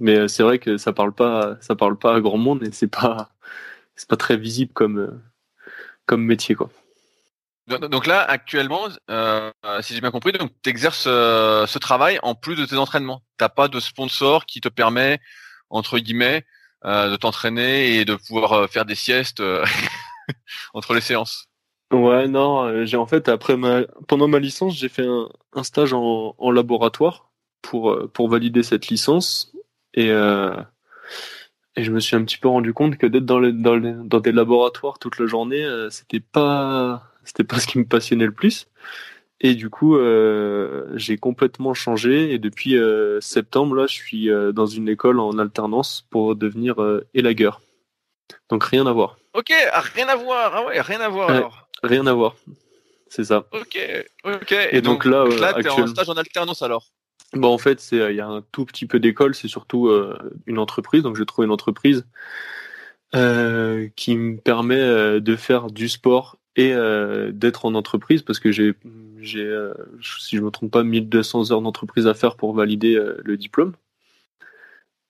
Mais c'est vrai que ça parle pas, ça parle pas à grand monde et c'est pas, c'est pas très visible comme, comme métier, quoi. Donc là, actuellement, euh, si j'ai bien compris, donc tu exerces euh, ce travail en plus de tes entraînements. T'as pas de sponsor qui te permet, entre guillemets, euh, de t'entraîner et de pouvoir faire des siestes entre les séances. Ouais, non, j'ai en fait après ma pendant ma licence, j'ai fait un, stage en, laboratoire pour pour valider cette licence et et je me suis un petit peu rendu compte que d'être dans, dans, dans des laboratoires toute la journée, c'était pas c'était pas ce qui me passionnait le plus. Et du coup, euh, j'ai complètement changé. Et depuis euh, septembre, là, je suis euh, dans une école en alternance pour devenir élagueur. Donc rien à voir. Ok, ah, rien à voir. Ah ouais, rien à voir. alors. Rien à voir. C'est ça. Ok, ok. Et, donc, là, donc là, t'es en stage en alternance alors. Bon, en fait, c'est il y a un tout petit peu d'école. C'est surtout une entreprise. Donc j'ai trouvé une entreprise qui me permet de faire du sport et euh, d'être en entreprise parce que j'ai j'ai euh, si je me trompe pas 1200 heures d'entreprise à faire pour valider euh, le diplôme.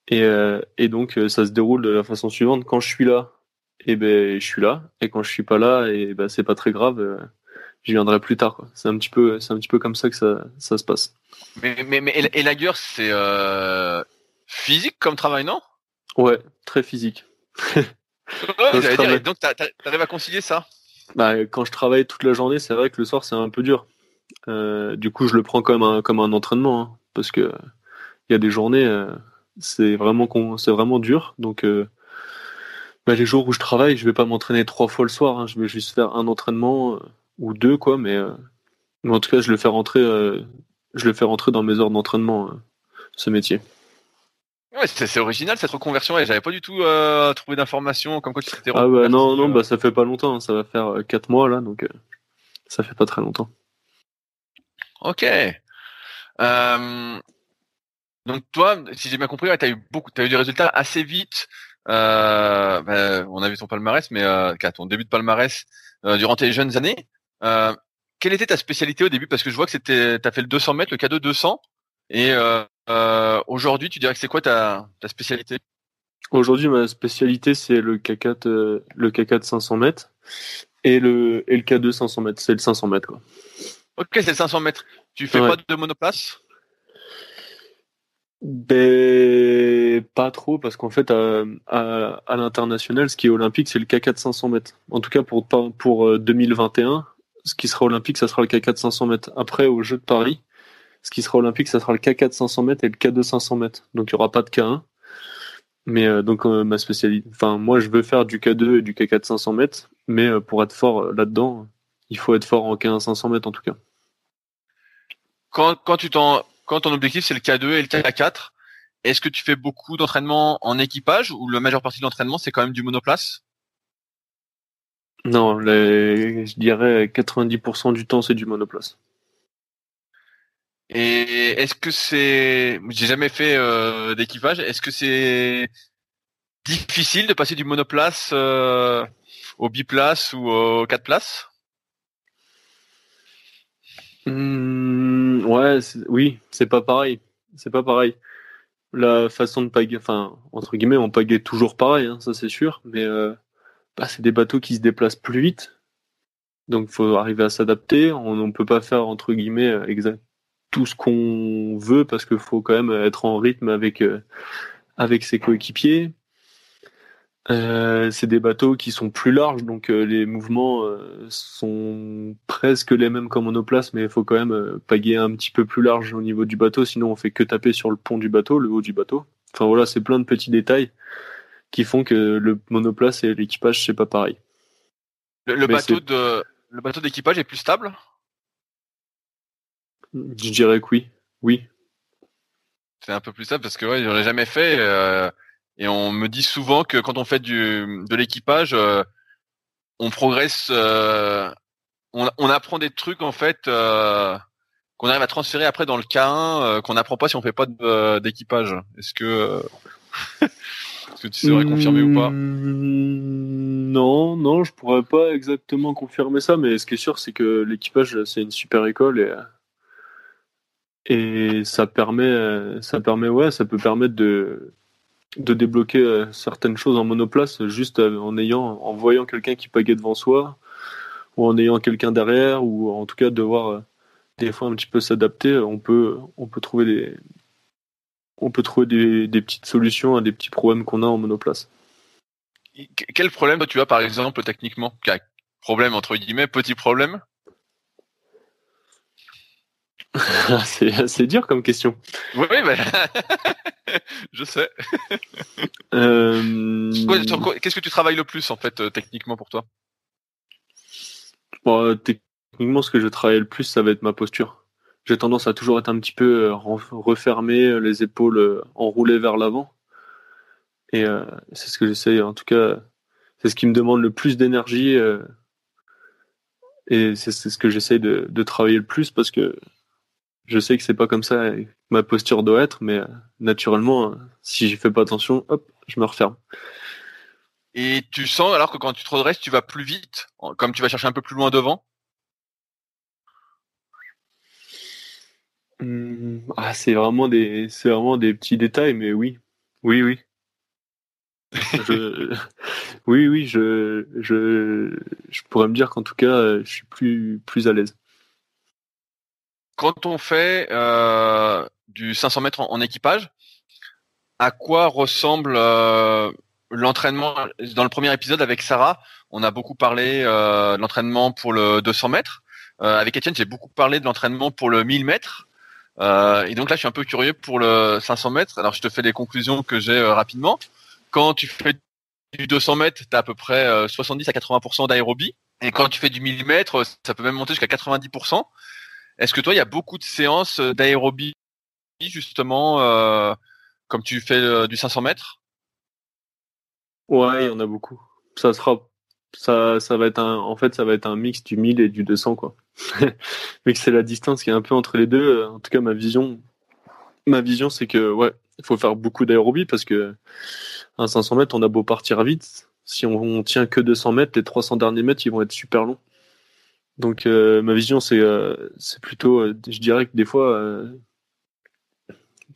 Et euh, et donc euh, ça se déroule de la façon suivante. Quand je suis là et eh ben je suis là. Et quand je suis pas là et ben c'est pas très grave je viendrai plus tard quoi. C'est un petit peu c'est un petit peu comme ça que ça ça se passe. Mais mais mais et la gueule c'est physique comme travail non? Ouais très physique. Ouais, dire, donc t'arrives à concilier ça? Bah, quand je travaille toute la journée, c'est vrai que le soir c'est un peu dur. Euh, du coup, je le prends comme un comme un entraînement hein, parce que il y a des journées, euh, c'est vraiment dur. Donc, euh, bah, les jours où je travaille, je vais pas m'entraîner trois fois le soir. Hein, je vais juste faire un entraînement ou deux quoi, mais, mais, en tout cas, je le fais rentrer, je le fais rentrer dans mes heures d'entraînement ce métier. Ouais, c'est original cette reconversion et j'avais pas du tout euh, trouvé d'informations comme quoi tu t'étais Ah bah non non euh. bah ça fait pas longtemps, ça va faire 4 euh, mois là donc euh, ça fait pas très longtemps. OK. Euh, donc toi, si j'ai bien compris, ouais, tu as eu beaucoup tu as eu des résultats assez vite. Euh, bah, on a vu ton palmarès mais euh, ton début de palmarès durant tes jeunes années. quelle était ta spécialité au début? Parce que je vois que c'était tu as fait le 200 mètres, le K2 200 et euh, aujourd'hui, tu dirais que c'est quoi ta, ta spécialité? Aujourd'hui, ma spécialité, c'est le K4, euh, le K4 500 mètres et le, et le K2 500 mètres. C'est le 500 mètres, quoi. Ok, c'est le 500 mètres. Tu fais ouais. pas de monoplace? Ben, pas trop, parce qu'en fait, à, à, à l'international, ce qui est olympique, c'est le K4 500 mètres. En tout cas, pour, pour 2021, ce qui sera olympique, ça sera le K4 500 mètres. Après, au Jeux de Paris, ce qui sera olympique, ça sera le K4 500 mètres et le K2 500 mètres. Donc il y aura pas de K1. Mais euh, donc euh, ma spécialité, enfin moi je veux faire du K2 et du K4 500 mètres, mais euh, pour être fort euh, là-dedans, il faut être fort en K1 500 mètres en tout cas. Quand, quand tu t'en, quand ton objectif c'est le K2 et le K4, est-ce que tu fais beaucoup d'entraînement en équipage ou la majeure partie de l'entraînement c'est quand même du monoplace? Non, les, je dirais 90% du temps c'est du monoplace. Et est-ce que c'est, j'ai jamais fait euh, d'équipage, est-ce que c'est difficile de passer du monoplace euh, au biplace ou au quatre places mmh, Ouais, oui, c'est pas pareil. C'est pas pareil. La façon de pagayer, enfin entre guillemets, on pagaie toujours pareil, hein, ça c'est sûr, mais euh, bah, c'est des bateaux qui se déplacent plus vite, donc faut arriver à s'adapter. On ne peut pas faire entre guillemets exact tout ce qu'on veut parce qu'il faut quand même être en rythme avec euh, avec ses coéquipiers. Euh, c'est des bateaux qui sont plus larges, donc euh, les mouvements euh, sont presque les mêmes qu'en monoplace, mais il faut quand même euh, paguer un petit peu plus large au niveau du bateau, sinon on fait que taper sur le pont du bateau, le haut du bateau. Enfin voilà, c'est plein de petits détails qui font que le monoplace et l'équipage c'est pas pareil. Le, bateau de le bateau d'équipage est plus stable? Je dirais que oui. Oui. C'est un peu plus stable parce que ouais, j'en ai jamais fait euh, et on me dit souvent que quand on fait du de l'équipage, euh, on progresse, euh, on, on, apprend des trucs en fait qu'on arrive à transférer après dans le K1 qu'on n'apprend pas si on fait pas d'équipage. Est-ce que est-ce que tu saurais confirmer ou pas? Mmh, Non, non, je pourrais pas exactement confirmer ça, mais ce qui est sûr, c'est que l'équipage, c'est une super école et et ça permet, ça permet, ouais, ça peut permettre de débloquer euh, certaines choses en monoplace juste euh, en ayant, en voyant quelqu'un qui pagaie devant soi, ou en ayant quelqu'un derrière, ou en tout cas devoir euh, des fois un petit peu s'adapter. On peut, trouver des petites solutions à des petits problèmes qu'on a en monoplace. Quel problème tu as par exemple techniquement? Problème entre guillemets, petit problème? c'est assez dur comme question. Oui, bah, je sais. Euh, qu'est-ce que tu travailles le plus en fait euh, techniquement pour toi? Bon, Techniquement, ce que je travaille le plus, ça va être ma posture. J'ai tendance à toujours être un petit peu euh, refermé, les épaules enroulées vers l'avant. Et c'est ce que j'essaye, en tout cas, c'est ce qui me demande le plus d'énergie. et c'est ce que j'essaye de, de travailler le plus parce que je sais que c'est pas comme ça que ma posture doit être, mais euh, naturellement, euh, si j'y fais pas attention, hop, je me referme. Et tu sens alors que quand tu te redresses, tu vas plus vite, comme tu vas chercher un peu plus loin devant? Mmh, ah, c'est vraiment des, c'est vraiment des petits détails, mais oui, oui, oui. oui, oui, je, je, je pourrais me dire qu'en tout cas, je suis plus, plus à l'aise quand on fait euh, du 500 mètres en, équipage, à quoi ressemble euh, l'entraînement Dans le premier épisode avec Sarah, on a beaucoup parlé euh, de l'entraînement pour le 200 mètres. avec Étienne, j'ai beaucoup parlé de l'entraînement pour le 1000 mètres. et donc là, je suis un peu curieux pour le 500 mètres. Alors, je te fais des conclusions que j'ai rapidement. Quand tu fais du 200 mètres, tu as à peu près 70 à 80% d'aérobie. Et quand tu fais du 1000 mètres, ça peut même monter jusqu'à 90%. Est-ce que toi, il y a beaucoup de séances euh, d'aérobie, justement, euh, comme tu fais euh, du 500 mètres? Ouais, il y en a beaucoup. Ça sera, ça, va être en fait, ça va être un mix du 1000 et du 200, quoi. Mais que c'est la distance qui est un peu entre les deux. En tout cas, ma vision, ma vision, c'est que, ouais, il faut faire beaucoup d'aérobie parce que un 500 mètres, on a beau partir vite. Si on, on tient que 200 mètres, les 300 derniers mètres, ils vont être super longs. Donc euh, ma vision c'est euh, c'est plutôt euh, je dirais que des fois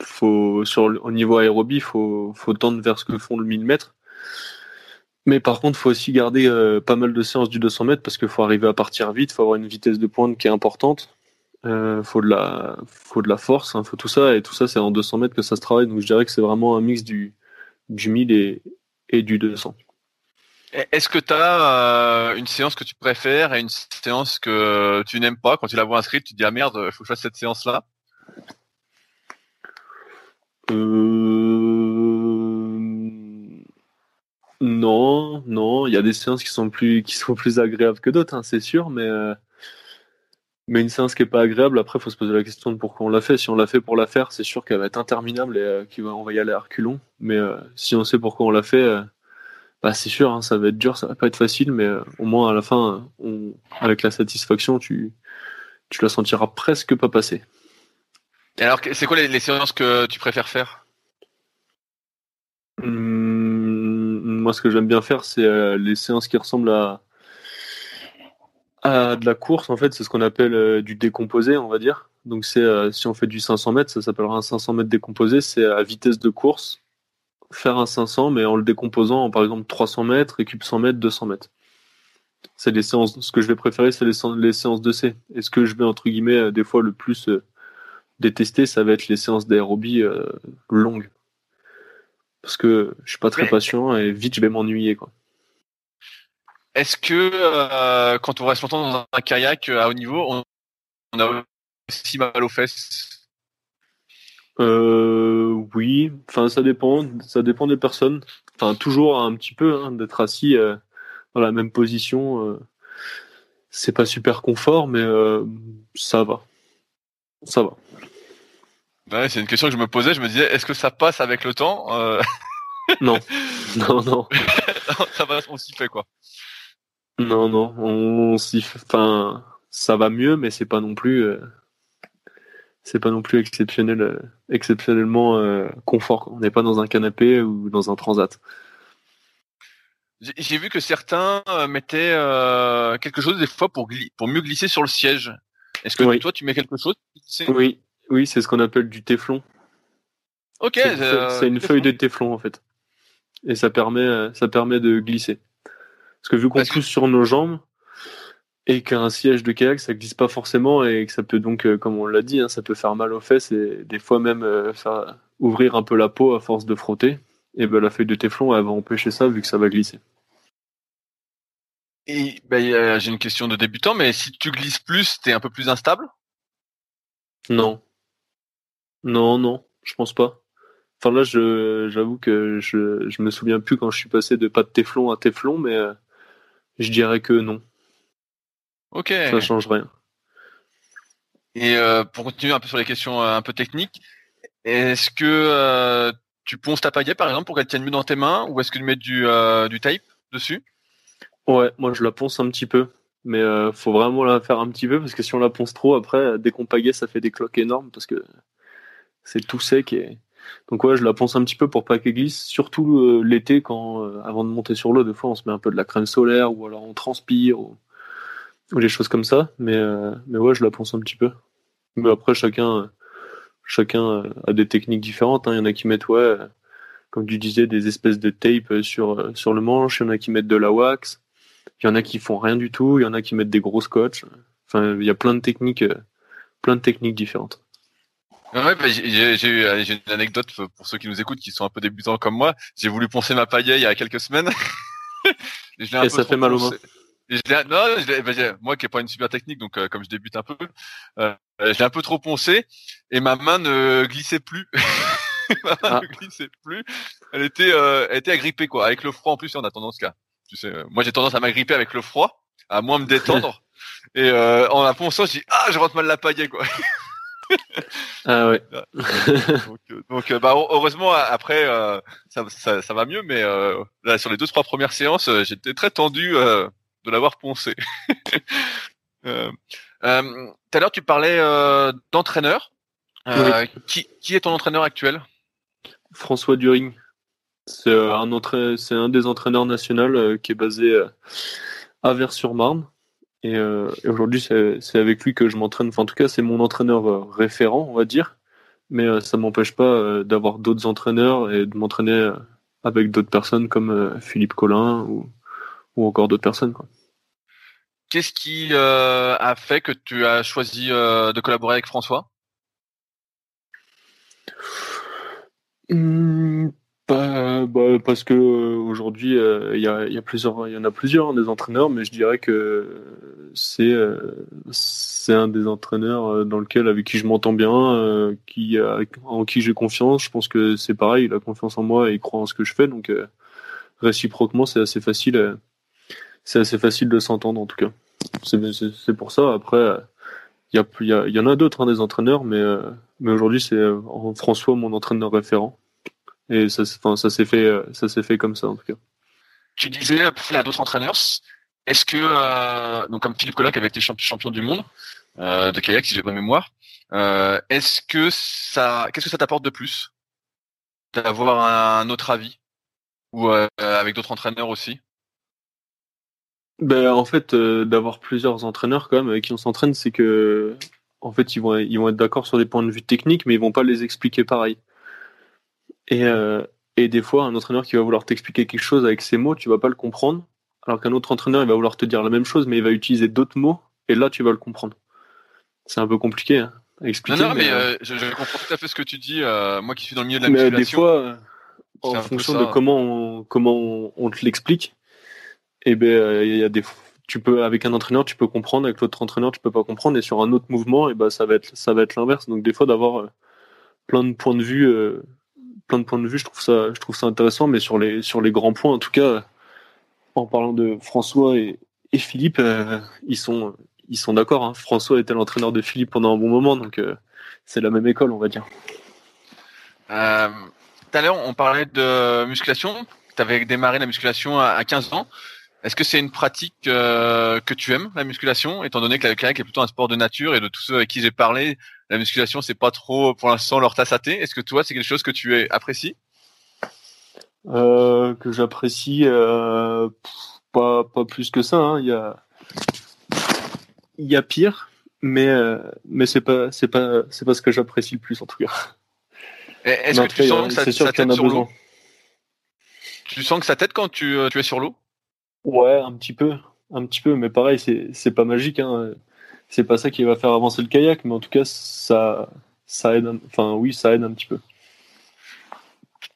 faut sur au niveau aérobie faut faut tendre vers ce que font le 1000 mètres. Mais par contre, faut aussi garder pas mal de séances du 200 mètres parce qu'il faut arriver à partir vite, faut avoir une vitesse de pointe qui est importante, euh, faut de la, faut de la force, hein, faut tout ça et tout ça c'est en 200 mètres que ça se travaille. Donc je dirais que c'est vraiment un mix du du 1000 et, et du 200. Est-ce que tu as euh, une séance que tu préfères et une séance que tu n'aimes pas? Quand tu la vois inscrite, tu te dis ah merde, il faut que je fasse cette séance-là euh... Non, non, il y a des séances qui sont plus qui sont plus agréables que d'autres, hein, c'est sûr, mais euh, mais une séance qui est pas agréable, après, faut se poser la question de pourquoi on l'a fait. Si on l'a fait pour la faire, c'est sûr qu'elle va être interminable et euh, qu'on va y aller à reculons. Mais si on sait pourquoi on l'a fait bah, c'est sûr, hein, ça va être dur, ça va pas être facile, mais euh, au moins à la fin, on, avec la satisfaction, tu, tu la sentiras presque pas passer. Et alors, c'est quoi les, séances que tu préfères faire? Mmh, Moi, ce que j'aime bien faire, c'est euh, les séances qui ressemblent à, à de la course. En fait, c'est ce qu'on appelle euh, du décomposé, on va dire. Donc, c'est si on fait du 500 mètres, ça s'appellera un 500 mètres décomposé. C'est à vitesse de course faire un 500, mais en le décomposant en par exemple 300 mètres, récup 100 mètres, 200 mètres. C'est les séances. Ce que je vais préférer, c'est les, séances de C. Et ce que je vais entre guillemets euh, des fois le plus euh, détester, ça va être les séances d'aérobie euh, longues. Parce que je suis pas très patient et vite je vais m'ennuyer quoi. Est-ce que quand on reste longtemps dans un kayak à haut niveau, on, on a aussi mal aux fesses? Euh, oui, enfin ça dépend, ça dépend des personnes. Enfin toujours un petit peu hein, d'être assis euh, dans la même position. Euh. c'est pas super confort, mais euh, ça va. Ça va. Ouais, c'est une question que je me posais. Je me disais, est-ce que ça passe avec le temps euh? Non, non, non. ça va, on s'y fait quoi. Non, non, on s'y fait. Enfin, ça va mieux, mais c'est pas non plus. Euh, c'est pas non plus exceptionnel, exceptionnellement confort. On n'est pas dans un canapé ou dans un transat. J'ai vu que certains mettaient quelque chose des fois pour, pour mieux glisser sur le siège. Est-ce que toi tu mets quelque chose Oui, oui, c'est ce qu'on appelle du téflon. Ok. C'est euh, une feuille de téflon en fait, et ça permet, euh, ça permet de glisser. Parce que vu qu'on pousse sur nos jambes et qu'un siège de kayak ça glisse pas forcément et que ça peut donc, euh, comme on l'a dit, hein, ça peut faire mal aux fesses et des fois même faire ouvrir un peu la peau à force de frotter. Et ben la feuille de téflon elle va empêcher ça vu que ça va glisser. Et ben, j'ai une question de débutant, mais si tu glisses plus, t'es un peu plus instable? Non. Non, non, je pense pas. Enfin là, je, j'avoue que je, je me souviens plus quand je suis passé de pas de téflon à téflon, mais euh, je dirais que non. Ok. Ça change rien. Et euh, pour continuer un peu sur les questions euh, un peu techniques, est-ce que tu ponces ta pagaie par exemple pour qu'elle tienne mieux dans tes mains, ou est-ce que tu mets du, du tape dessus? Ouais, moi je la ponce un petit peu. Mais faut vraiment la faire un petit peu parce que si on la ponce trop, après, dès qu'on pagaie, ça fait des cloques énormes parce que c'est tout sec et donc ouais je la ponce un petit peu pour pas qu'elle glisse surtout euh, l'été quand euh, avant de monter sur l'eau des fois on se met un peu de la crème solaire ou alors on transpire ou, des choses comme ça mais euh, mais ouais je la ponce un petit peu mais après chacun chacun a des techniques différentes hein. il y en a qui mettent ouais comme tu disais des espèces de tape sur sur le manche il y en a qui mettent de la wax il y en a qui font rien du tout il y en a qui mettent des gros scotch enfin il y a plein de techniques plein de techniques différentes Ouais, bah, j'ai une anecdote pour ceux qui nous écoutent, qui sont un peu débutants comme moi. J'ai voulu poncer ma paille il y a quelques semaines. et, ça fait mal aux mains. Non, bah, moi qui n'ai pas une super technique, donc euh, comme je débute un peu, euh, j'ai un peu trop poncé et ma main ne glissait plus. ma main ah. ne glissait plus. Elle était, euh, elle était agrippée quoi. Avec le froid en plus, on a tendance qu'à, tu sais, euh, moi j'ai tendance à m'agripper avec le froid, à moins me détendre. et en la ponçant, je dis ah, je rentre mal la paille quoi ah ouais. donc, euh, euh, bah, heureusement après euh, ça, ça, ça, va mieux, mais là sur les deux trois premières séances, j'étais très tendu de l'avoir poncé. Tout à l'heure tu parlais d'entraîneur. Qui, qui est ton entraîneur actuel? François During. C'est un, c'est un des entraîneurs nationaux qui est basé à Vers-sur-Marne. Euh, et, aujourd'hui, c'est avec lui que je m'entraîne. Enfin, en tout cas, c'est mon entraîneur euh, référent, on va dire. Mais euh, ça m'empêche pas d'avoir d'autres entraîneurs et de m'entraîner avec d'autres personnes comme Philippe Collin ou, ou encore d'autres personnes. Qu'est-ce qui a fait que tu as choisi de collaborer avec François? Mmh, bah, parce que euh, aujourd'hui, euh, il y, y, en a plusieurs des entraîneurs, mais je dirais que c'est euh, c'est un des entraîneurs dans lequel avec qui je m'entends bien, qui en qui j'ai confiance. Je pense que c'est pareil, il a confiance en moi et il croit en ce que je fais, donc réciproquement, c'est assez facile, c'est assez facile de s'entendre en tout cas. C'est pour ça. Après, il y, y, en a d'autres hein, des entraîneurs, mais mais aujourd'hui, c'est François mon entraîneur référent. Et ça, ça s'est fait, euh, ça s'est fait comme ça en tout cas. Tu disais à d'autres entraîneurs, est-ce que euh, donc comme Philippe Collat qui avait été du monde euh, de kayak si j'ai bonne mémoire, euh, est-ce que ça, qu'est-ce que ça t'apporte de plus d'avoir un autre avis ou euh, avec d'autres entraîneurs aussi? Ben, en fait, euh, d'avoir plusieurs entraîneurs quand même avec qui on s'entraîne, c'est que en fait ils vont ils vont être d'accord sur des points de vue techniques, mais ils vont pas les expliquer pareil. Et, euh, et des fois, un entraîneur qui va vouloir t'expliquer quelque chose avec ses mots, tu vas pas le comprendre. Alors qu'un autre entraîneur, il va vouloir te dire la même chose, mais il va utiliser d'autres mots, et là, tu vas le comprendre. C'est un peu compliqué hein, à expliquer. Non, non, mais, euh, je, je, comprends tout à fait ce que tu dis. Euh, moi qui suis dans le milieu de la mais des fois, en fonction de comment on, comment on, te l'explique, eh ben il y a des tu peux avec un entraîneur tu peux comprendre avec l'autre entraîneur tu peux pas comprendre et sur un autre mouvement et eh ben ça va être ça va l'inverse donc des fois d'avoir plein de points de vue plein de points de vue. Je trouve ça, je intéressant, mais sur les, sur les grands points, en tout cas, en parlant de François et, Philippe, ils sont, ils sont d'accord. Hein. François était l'entraîneur de Philippe pendant un bon moment, donc c'est la même école, on va dire. tout à l'heure, on parlait de musculation. Tu avais démarré la musculation à 15 ans. Est-ce que c'est une pratique euh, que tu aimes, la musculation, étant donné que la kayak est plutôt un sport de nature et de tous ceux avec qui j'ai parlé, la musculation c'est pas trop pour l'instant leur tasse à thé. Est-ce que toi c'est quelque chose que tu apprécies? Euh, Que j'apprécie euh, pas pas plus que ça. Hein. Il y a il y a pire, mais mais c'est pas c'est pas c'est pas ce que j'apprécie le plus en tout cas. Est-ce que tu sens que ça, ça t'aide sur l'eau? Tu sens que ça t'aide quand tu, tu es sur l'eau? Ouais, un petit peu, un petit peu, mais pareil, c'est pas magique. Hein. C'est pas ça qui va faire avancer le kayak, mais en tout cas, ça ça aide. Enfin, oui, ça aide un petit peu.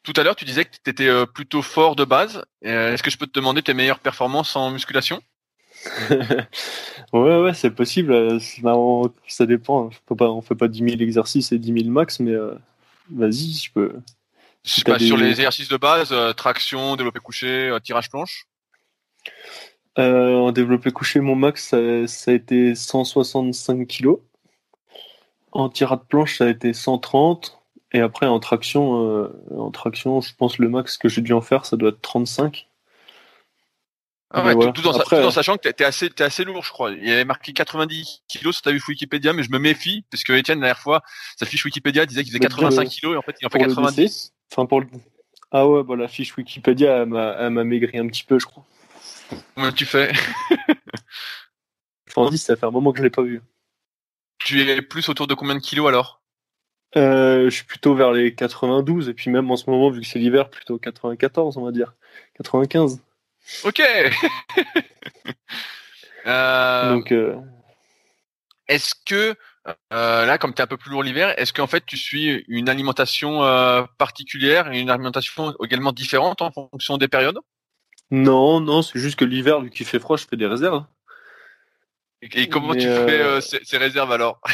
Tout à l'heure, tu disais que tu étais euh, plutôt fort de base. Euh, est-ce que je peux te demander tes meilleures performances en musculation? Ouais, ouais, c'est possible. Euh, ça dépend. On fait pas, on fait pas 10 000 exercices et 10 000 max, mais vas-y, je peux. Je sais pas, sur les exercices de base, traction, développé couché, tirage planche? Euh, en développé couché, mon max, ça, a été 165 kg. En tirade planche, ça a été 130. Et après, en traction, euh, en traction, je pense le max que j'ai dû en faire, ça doit être 35. Ah ouais, tout, en, sachant que t'es assez, es assez lourd, je crois. Il y avait marqué 90 kilos sur ta fiche Wikipédia, mais je me méfie, parce que Etienne, la dernière fois, sa fiche Wikipédia disait qu'il faisait 85 kilos, et en fait, il en fait 90. Enfin, pour Ah ouais, bah, la fiche Wikipédia, elle m'a maigri un petit peu, je crois. Comment tu fais dis ça fait un moment que je l'ai pas vu. Tu es plus autour de combien de kilos alors euh, Je suis plutôt vers les 92 et puis même en ce moment, vu que c'est l'hiver, plutôt 94, on va dire. 95. Ok. Euh, Donc. Euh, est-ce que là, comme tu es un peu plus lourd l'hiver, est-ce qu'en fait tu suis une alimentation particulière et une alimentation également différente en fonction des périodes non, non, c'est juste que l'hiver, vu qu'il fait froid, je fais des réserves. Et, comment tu fais euh, euh, ces, réserves alors?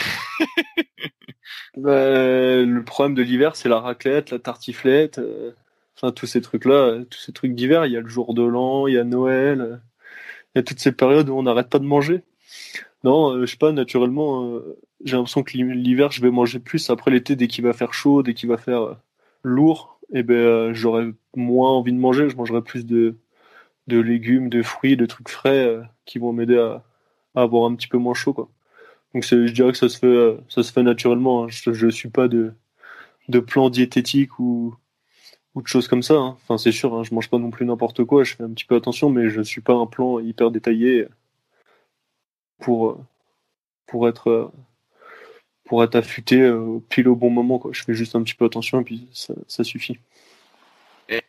Bah, Le problème de l'hiver, c'est la raclette, la tartiflette, euh, enfin tous ces trucs-là, tous ces trucs d'hiver. Il y a le jour de l'an, il y a Noël, il y a toutes ces périodes où on n'arrête pas de manger. Non, je sais pas, naturellement, j'ai l'impression que l'hiver, je vais manger plus. Après l'été, dès qu'il va faire chaud, dès qu'il va faire lourd, et eh ben, j'aurai moins envie de manger, je mangerai plus de de légumes, de fruits, de trucs frais euh, qui vont m'aider à, avoir un petit peu moins chaud. Quoi. Donc je dirais que ça se fait, euh, ça se fait naturellement. Hein. Je ne suis pas de, de plan diététique ou, ou de choses comme ça. Hein. Enfin, c'est sûr, hein, je mange pas non plus n'importe quoi, je fais un petit peu attention, mais je suis pas un plan hyper détaillé pour, pour être pour être affûté euh, pile au bon moment. Quoi. Je fais juste un petit peu attention et puis ça suffit.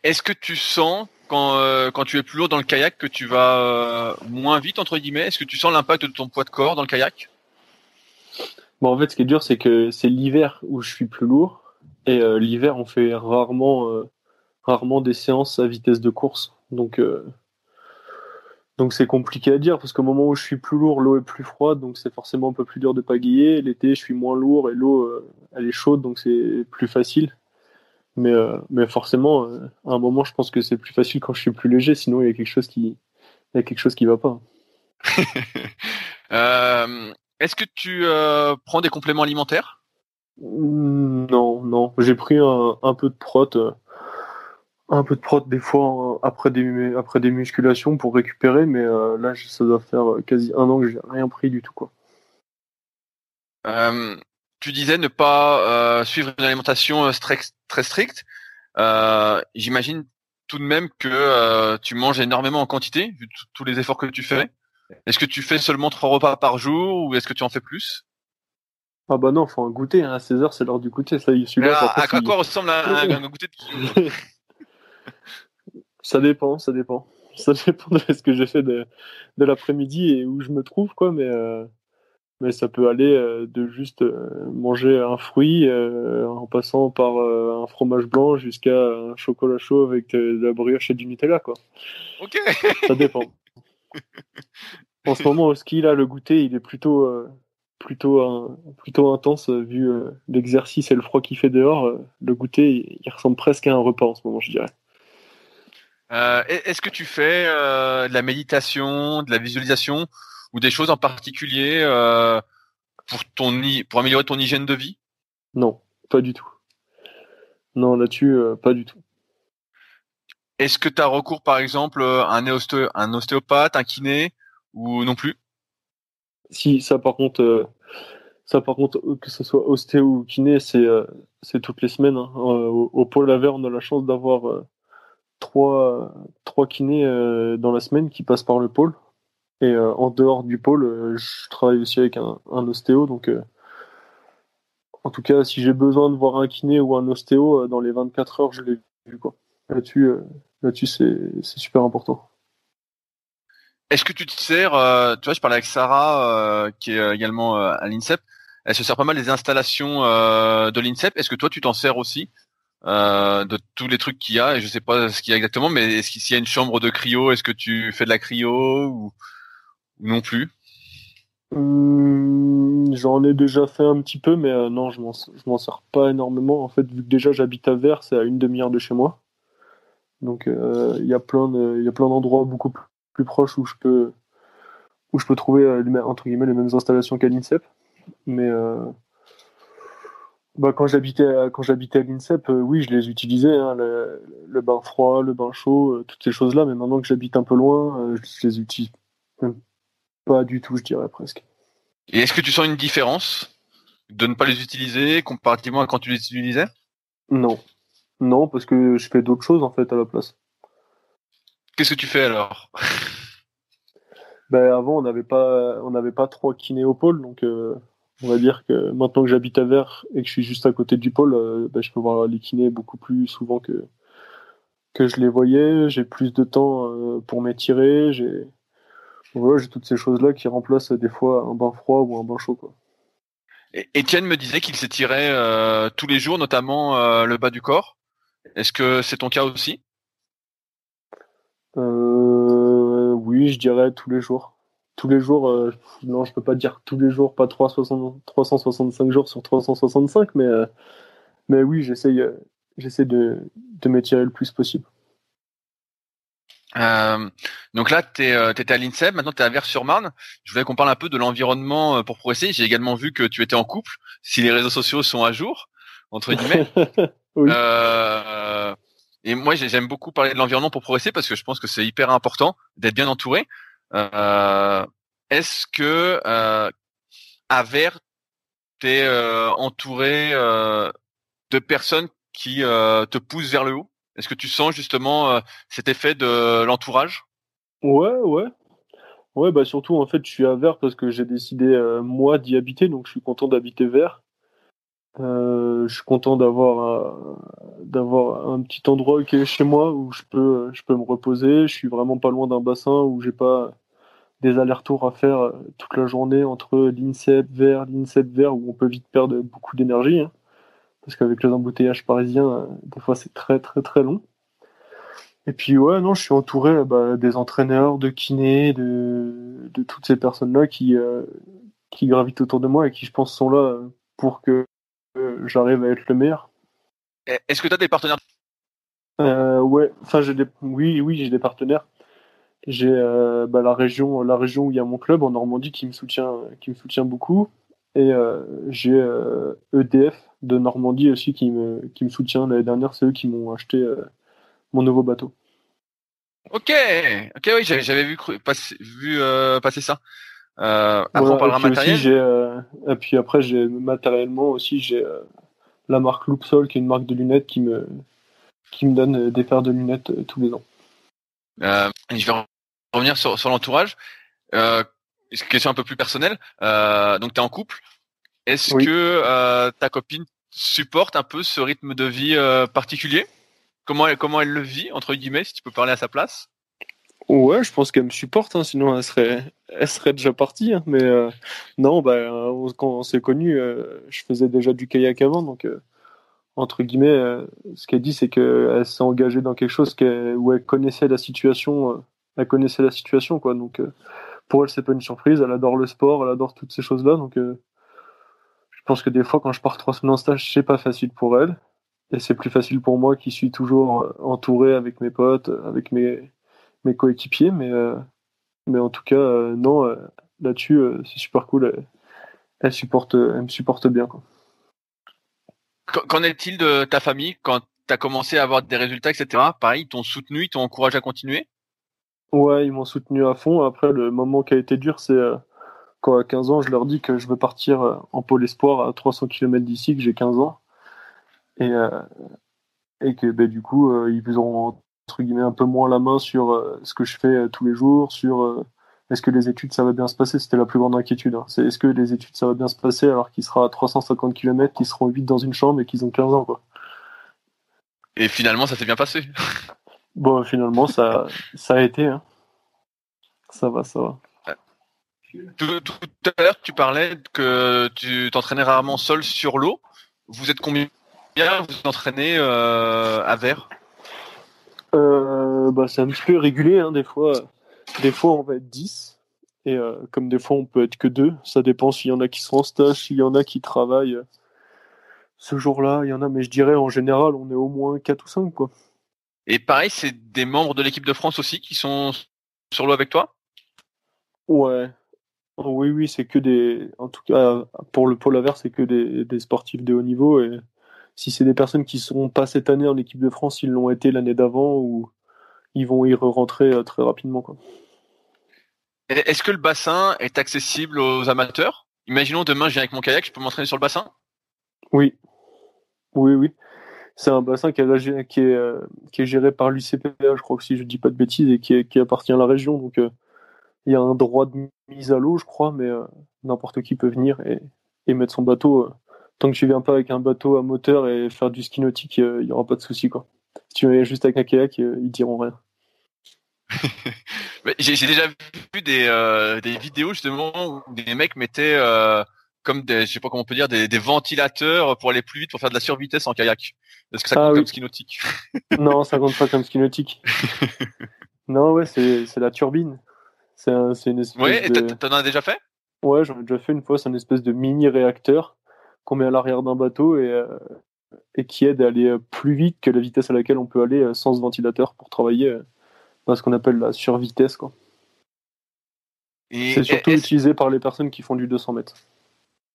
Est-ce que tu sens quand, euh, quand tu es plus lourd dans le kayak que tu vas euh, moins vite entre guillemets? Est-ce que tu sens l'impact de ton poids de corps dans le kayak? Bon, en fait, ce qui est dur, c'est que c'est l'hiver où je suis plus lourd et euh, l'hiver on fait rarement rarement des séances à vitesse de course, donc donc c'est compliqué à dire parce qu'au moment où je suis plus lourd, l'eau est plus froide, donc c'est forcément un peu plus dur de pagayer. L'été, je suis moins lourd et l'eau elle est chaude, donc c'est plus facile. Mais, euh, mais forcément, euh, à un moment, je pense que c'est plus facile quand je suis plus léger, sinon il y a quelque chose qui, il y a quelque chose qui va pas. euh, Est-ce que tu prends des compléments alimentaires? Non, non. J'ai pris un, un, peu de prot, un peu de prot des fois après des après des musculations pour récupérer, mais là, ça doit faire quasi un an que j'ai rien pris du tout, quoi tu disais ne pas euh, suivre une alimentation euh, très stricte. Euh, J'imagine tout de même que euh, tu manges énormément en quantité, vu tous les efforts que tu fais. Est-ce que tu fais seulement trois repas par jour ou est-ce que tu en fais plus? Ah bah non, faut un goûter. Hein. À 16h, c'est l'heure du goûter. Ça, celui-là, à, à quoi ressemble un, un, goûter de Ça dépend, ça dépend. Ça dépend de ce que j'ai fait de, de l'après-midi et où je me trouve, quoi. Mais euh, mais ça peut aller euh, de juste euh, manger un fruit euh, en passant par un fromage blanc jusqu'à un chocolat chaud avec de la brioche et du Nutella quoi. Ok. Ça dépend. en ce moment au ski là le goûter il est plutôt plutôt plutôt intense vu l'exercice et le froid qu'il fait dehors. le goûter il, ressemble presque à un repas en ce moment je dirais. Euh, est-ce que tu fais euh, de la méditation, de la visualisation? Ou des choses en particulier euh, pour ton pour améliorer ton hygiène de vie? Non, pas du tout. Non, là-dessus, pas du tout. Est-ce que tu as recours par exemple à un, un ostéopathe, un kiné ou non plus? Si, ça par contre, ça par contre, que ce soit ostéo ou kiné, c'est toutes les semaines. Hein. Au, au, pôle Aver, on a la chance d'avoir trois, trois kinés euh, dans la semaine qui passent par le pôle. Et euh, en dehors du pôle, euh, je travaille aussi avec un, ostéo. Donc, en tout cas, si j'ai besoin de voir un kiné ou un ostéo, dans les 24 heures, je l'ai vu. Là-dessus, là-dessus c'est, super important. Est-ce que tu te sers, tu vois, je parlais avec Sarah, qui est également à l'INSEP, elle se sert pas mal des installations de l'INSEP. Est-ce que toi, tu t'en sers aussi euh, de tous les trucs qu'il y a? Et je sais pas ce qu'il y a exactement mais est-ce qu'il y a une chambre de cryo est-ce que tu fais de la cryo ou, non plus. Hum, j'en ai déjà fait un petit peu mais euh, non je m'en sers pas énormément. En fait vu que déjà j'habite à Vers c'est à une demi-heure de chez moi. Donc euh, il y a plein d'endroits beaucoup plus, proches où je peux trouver guillemets les mêmes installations qu'à l'INSEP. Mais bah, quand j'habitais à l'INSEP, euh, oui, je les utilisais, hein, le, bain froid, le bain chaud, euh, toutes ces choses-là. Mais maintenant que j'habite un peu loin, euh, je les utilise pas du tout, je dirais presque. Et est-ce que tu sens une différence de ne pas les utiliser comparativement à quand tu les utilisais? Non, non, parce que je fais d'autres choses en fait à la place. Qu'est-ce que tu fais alors? Ben, avant, on n'avait pas, on n'avait pas trois kinéopoles, donc on va dire que maintenant que j'habite à Vers et que je suis juste à côté du pôle, euh, bah, je peux voir les kinés beaucoup plus souvent que, que je les voyais. J'ai plus de temps euh, pour m'étirer. J'ai voilà, j'ai toutes ces choses-là qui remplacent des fois un bain froid ou un bain chaud. Quoi. Étienne me disait qu'il s'étirait euh, tous les jours, notamment le bas du corps. Est-ce que c'est ton cas aussi? Oui, je dirais tous les jours tous les jours, euh, non, je peux pas dire tous les jours, pas 365 jours sur 365, mais, euh, mais oui, j'essaye euh, j'essaie de, de m'étirer le plus possible. Donc là, tu étais à l'INSEP, maintenant tu es à Vers-sur-Marne. Je voulais qu'on parle un peu de l'environnement pour progresser. J'ai également vu que tu étais en couple, si les réseaux sociaux sont à jour, entre guillemets. et moi, j'aime beaucoup parler de l'environnement pour progresser parce que je pense que c'est hyper important d'être bien entouré. Euh, est-ce que euh, à Vert, tu es euh, entouré de personnes qui te poussent vers le haut? Est-ce que tu sens justement cet effet de l'entourage? Ouais, ouais. Ouais, bah surtout en fait, je suis à Vert parce que j'ai décidé moi d'y habiter, donc je suis content d'habiter Vert. je suis content d'avoir un petit endroit qui est chez moi où je peux je peux me reposer. Je suis vraiment pas loin d'un bassin où j'ai pas des allers-retours à faire euh, toute la journée entre l'INSEP vers l'INSEP vers où on peut vite perdre beaucoup d'énergie. Hein. Parce qu'avec les embouteillages parisiens, euh, des fois c'est très très très long. Et puis ouais, non, je suis entouré bah, des entraîneurs, de kinés, de, de toutes ces personnes-là qui, euh, qui gravitent autour de moi et qui je pense sont là pour que j'arrive à être le meilleur. Est-ce que tu as des partenaires? Ouais, enfin j'ai des, oui, oui, j'ai des partenaires. J'ai euh, bah, la région, la région où il y a mon club en Normandie qui me soutient, qui me soutient beaucoup. Et euh, j'ai EDF euh, e de Normandie aussi qui me, qui me soutient. L'année dernière, c'est eux qui m'ont acheté mon nouveau bateau. Ok, ok, oui, j'avais vu, passer, vu passer ça. après, on parlera matériel. et puis après, j'ai matériellement aussi, j'ai la marque Loopsol, qui est une marque de lunettes qui me, qui me donne des paires de lunettes tous les ans. Euh, je vais revenir sur, sur l'entourage. Euh, question un peu plus personnelle. Euh, donc, tu es en couple. Est-ce que euh, ta copine supporte un peu ce rythme de vie euh, particulier? Comment elle, comment elle le vit, entre guillemets, si tu peux parler à sa place? Ouais, je pense qu'elle me supporte, hein, sinon elle serait, elle serait déjà partie. Hein, mais euh, non, bah, quand on s'est connus, je faisais déjà du kayak avant, donc entre guillemets, ce qu'elle dit, c'est qu'elle s'est engagée dans quelque chose où elle connaissait la situation, elle connaissait la situation, quoi. Donc, pour elle, c'est pas une surprise. Elle adore le sport, elle adore toutes ces choses-là. Donc, je pense que des fois, quand je pars trois semaines en stage, c'est pas facile pour elle. et c'est plus facile pour moi qui suis toujours entouré avec mes potes, avec mes, mes coéquipiers. Mais, mais en tout cas, non, là-dessus, c'est super cool. Elle, supporte, elle me supporte bien. Qu'en est-il de ta famille quand tu as commencé à avoir des résultats, etc. Pareil, ils t'ont soutenu, ils t'ont encouragé à continuer? Ouais, ils m'ont soutenu à fond. Après, le moment qui a été dur, c'est quand à 15 ans, je leur dis que je veux partir euh, en pôle espoir à 300 km d'ici, que j'ai 15 ans. Et, euh, et que ben, du coup, euh, ils ont entre guillemets un peu moins la main sur ce que je fais tous les jours, sur est-ce que les études ça va bien se passer? C'était la plus grande inquiétude. Hein. C'est est-ce que les études ça va bien se passer alors qu'il sera à 350 km, qu'ils seront 8 dans une chambre et qu'ils ont 15 ans. Quoi? Et finalement, ça s'est bien passé. Bon, finalement, ça, ça a été. Hein. Ça va, ça va. Tout, à l'heure, tu parlais que tu t'entraînais rarement seul sur l'eau. Vous êtes combien? Vous entraînez euh, à verre euh, bah, C'est un petit peu régulier. Hein, des, fois, des fois, on va être 10. Et euh, comme des fois, on peut être que 2. Ça dépend s'il y en a qui sont en stage, s'il y en a qui travaillent ce jour-là. Il y en a, mais je dirais en général, on est au moins 4 ou 5. Quoi. Et pareil, c'est des membres de l'équipe de France aussi qui sont sur l'eau avec toi? Ouais, oui, oui, c'est que des. En tout cas, pour le pôle vert, c'est que des, sportifs de haut niveau. Et si c'est des personnes qui ne seront pas cette année en équipe de France, ils l'ont été l'année d'avant ou ils vont y rentrer euh, très rapidement. Est-ce que le bassin est accessible aux amateurs? Imaginons demain, je viens avec mon kayak, je peux m'entraîner sur le bassin? Oui. Oui, oui. C'est un bassin qui, est, euh, géré par l'UCPA, je crois si je ne dis pas de bêtises, et qui, appartient à la région. Donc. Euh, il y a un droit de mise à l'eau, je crois, mais euh, n'importe qui peut venir et, mettre son bateau. Tant que tu viens pas avec un bateau à moteur et faire du ski nautique, il n'y aura pas de souci. Quoi. Si tu viens juste avec un kayak, ils diront rien. J'ai déjà vu des, des vidéos justement où des mecs mettaient comme des, je sais pas comment on peut dire, des, ventilateurs pour aller plus vite, pour faire de la survitesse en kayak. Est-ce que ça compte ah comme ski nautique Non, ça compte pas comme ski nautique. non, ouais, c'est la turbine. C'est une espèce ouais, t'en as déjà fait? Ouais, j'en ai déjà fait une fois. C'est une espèce de mini réacteur qu'on met à l'arrière d'un bateau et, euh, et qui aide à aller euh, plus vite que la vitesse à laquelle on peut aller euh, sans ce ventilateur pour travailler dans ce qu'on appelle la survitesse. Quoi. C'est surtout utilisé par les personnes qui font du 200 mètres.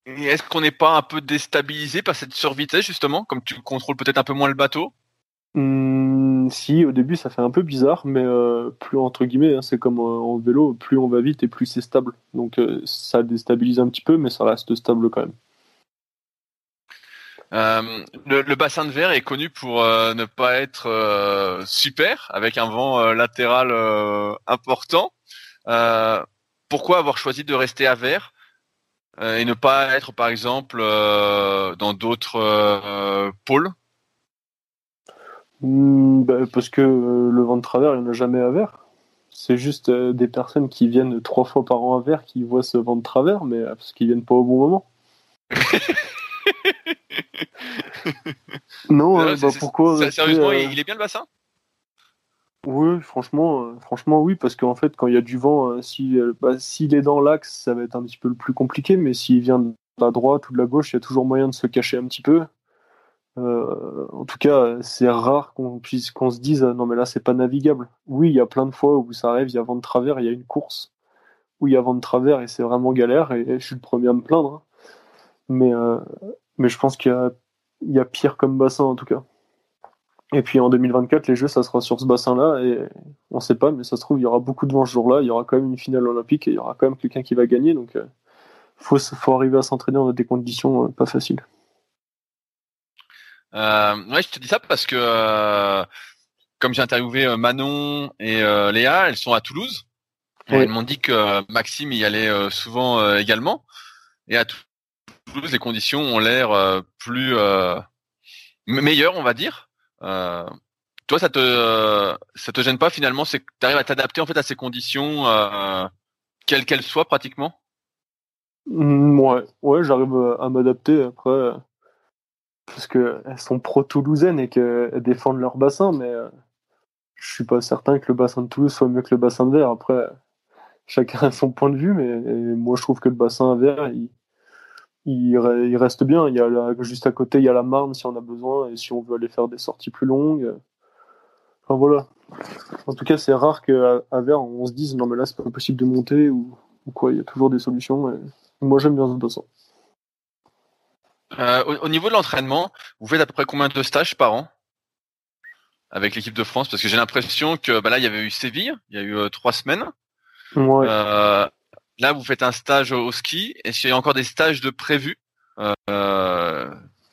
Et est-ce qu'on n'est pas un peu déstabilisé par cette survitesse justement, comme tu contrôles peut-être un peu moins le bateau? Mmh, si, au début, ça fait un peu bizarre, mais euh, plus entre guillemets, hein, c'est comme en vélo, plus on va vite et plus c'est stable. Donc euh, ça déstabilise un petit peu, mais ça reste stable quand même. Euh, le, bassin de verre est connu pour ne pas être super, avec un vent latéral important. pourquoi avoir choisi de rester à verre? Et ne pas être, par exemple, dans d'autres pôles? Hmm, bah, parce que euh, le vent de travers, il n'y en a jamais à verre. C'est juste euh, des personnes qui viennent trois fois par an à verre qui voient ce vent de travers, mais euh, parce qu'ils viennent pas au bon moment. non, bah, pourquoi Sérieusement, il est bien le bassin? Oui, franchement, franchement, oui, parce qu'en fait, quand il y a du vent, bah, s'il est dans l'axe, ça va être un petit peu le plus compliqué, mais s'il vient de la droite ou de la gauche, il y a toujours moyen de se cacher un petit peu. Euh, en tout cas, c'est rare qu'on puisse qu'on se dise non mais là c'est pas navigable. Oui, il y a plein de fois où ça arrive, il y a vent de travers, il y a une course où il y a vent de travers et c'est vraiment galère et, je suis le premier à me plaindre. Hein. Mais euh, mais je pense qu'il y y a pire comme bassin en tout cas. Et puis en 2024, les Jeux, ça sera sur ce bassin-là et on sait pas, mais ça se trouve il y aura beaucoup de vent ce jour-là. Il y aura quand même une finale olympique et il y aura quand même quelqu'un qui va gagner. Donc euh, faut faut arriver à s'entraîner dans des conditions pas faciles. Euh, ouais, je te dis ça parce que euh, comme j'ai interviewé euh, Manon et euh, Léa, elles sont à Toulouse. Et elles m'ont dit que Maxime y allait souvent également. Et à Toulouse, les conditions ont l'air plus meilleures, on va dire. Toi, ça te ça te gêne pas finalement C'est que tu arrives à t'adapter en fait à ces conditions, quelles qu'elles soient pratiquement? Mmh, ouais, j'arrive à m'adapter. Après, parce qu'elles sont pro-toulousaines et qu'elles défendent leur bassin, mais euh, je suis pas certain que le bassin de Toulouse soit mieux que le bassin de Verre. Après, chacun a son point de vue, mais moi je trouve que le bassin à Verre, il, reste bien. Il y a juste à côté, il y a la Marne si on a besoin et si on veut aller faire des sorties plus longues. Enfin voilà. En tout cas, c'est rare qu'à à Vert, on se dise non mais là c'est pas possible de monter ou, quoi. Il y a toujours des solutions. Et moi j'aime bien ce bassin. Euh, au, niveau de l'entraînement, vous faites à peu près combien de stages par an? Avec l'équipe de France? Parce que j'ai l'impression que bah là, il y avait eu Séville, il y a eu euh, trois semaines. Ouais. Euh, là, vous faites un stage au ski. Est-ce qu'il y a encore des stages de prévus euh,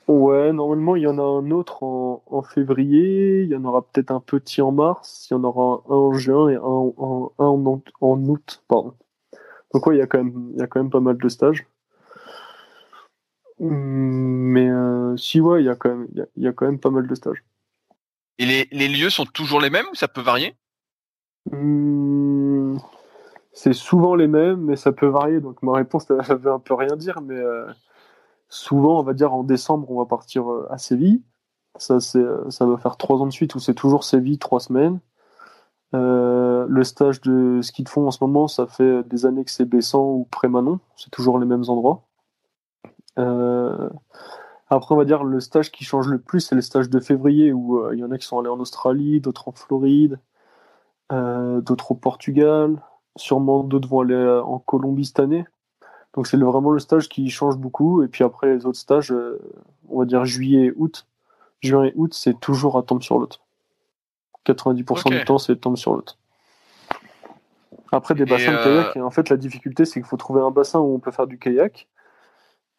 Ouais, normalement, il y en a un autre en, février. Il y en aura peut-être un petit en mars. Il y en aura un en juin et un, en, en, août. Pardon. Donc, ouais, il y, a quand même, il y a quand même pas mal de stages. Mais euh, si, ouais, il y, a quand même, il, y a, quand même pas mal de stages. Et les, les lieux sont toujours les mêmes ou ça peut varier? Hmm, C'est souvent les mêmes, mais ça peut varier. Donc ma réponse, ça veut un peu rien dire. Mais euh, souvent, on va dire en décembre, on va partir euh, à Séville. Ça, va faire trois ans de suite où c'est toujours Séville, trois semaines. le stage de ski de fond en ce moment, ça fait des années que c'est Bessan ou Prémanon. C'est toujours les mêmes endroits. Euh, après, on va dire le stage qui change le plus, c'est le stage de février où euh, il y en a qui sont allés en Australie, d'autres en Floride, euh, d'autres au Portugal. Sûrement d'autres vont aller en Colombie cette année. Donc c'est vraiment le stage qui change beaucoup. Et puis après les autres stages, on va dire juillet et août. Juin et août, c'est toujours à tombe sur l'autre. 90% du temps, c'est tombe sur l'autre. Après des bassins de kayak, et en fait la difficulté c'est qu'il faut trouver un bassin où on peut faire du kayak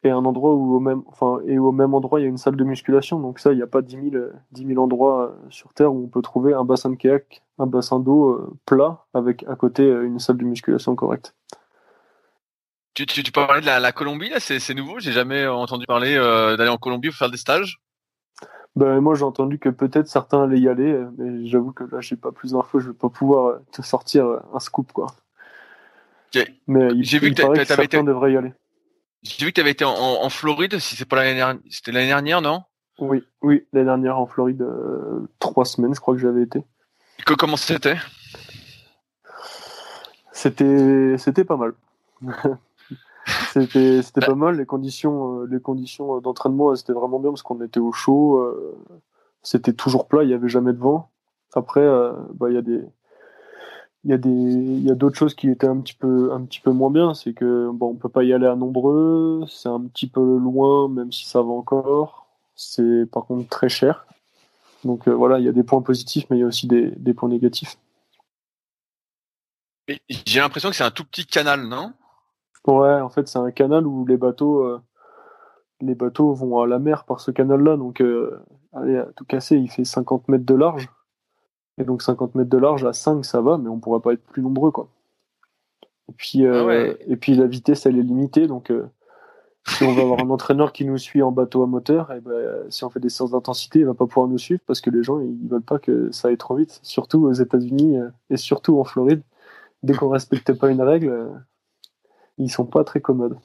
et un endroit où au même, enfin, et au même endroit il y a une salle de musculation. Donc ça, il n'y a pas 10 000, endroits euh, sur Terre où on peut trouver un bassin de kayak, un bassin d'eau euh, plat avec à côté euh, une salle de musculation correcte. Tu, tu, tu peux parler de la, Colombie là, c'est nouveau. J'ai jamais entendu parler d'aller en Colombie pour faire des stages? Ben, moi j'ai entendu que peut-être certains allaient y aller, mais j'avoue que là j'ai pas plus d'infos, je vais pas pouvoir te sortir un scoop quoi. Mais j'ai vu que, que certains été... devraient y aller. J'ai vu que tu avais été en, Floride, si c'est pas l'année dernière, c'était l'année dernière, non? Oui, oui, l'année dernière en Floride, euh, trois semaines, je crois que j'avais été. Que, comment c'était? C'était, c'était pas mal. c'était, c'était pas mal. Les conditions, euh, les conditions d'entraînement, c'était vraiment bien parce qu'on était au chaud. Euh, c'était toujours plat, il y avait jamais de vent. Après, bah, il y a des, il y a des il y a d'autres choses qui étaient un petit peu un petit peu moins bien c'est que bon on peut pas y aller à nombreux c'est un petit peu loin même si ça va encore c'est par contre très cher donc euh, voilà il y a des points positifs mais il y a aussi des, des points négatifs. J'ai l'impression que c'est un tout petit canal non? Ouais en fait c'est un canal où les bateaux euh, les bateaux vont à la mer par ce canal là donc euh, allez à tout casser il fait 50 mètres de large. Et donc 50 mètres de large à 5, ça va, mais on pourra pas être plus nombreux, quoi. Et puis, euh, ah et puis la vitesse, elle est limitée, donc si on va avoir un entraîneur qui nous suit en bateau à moteur, et ben, si on fait des séances d'intensité, il va pas pouvoir nous suivre parce que les gens, ils veulent pas que ça aille trop vite, surtout aux États-Unis euh, et surtout en Floride. Dès qu'on respecte pas une règle, ils sont pas très commodes.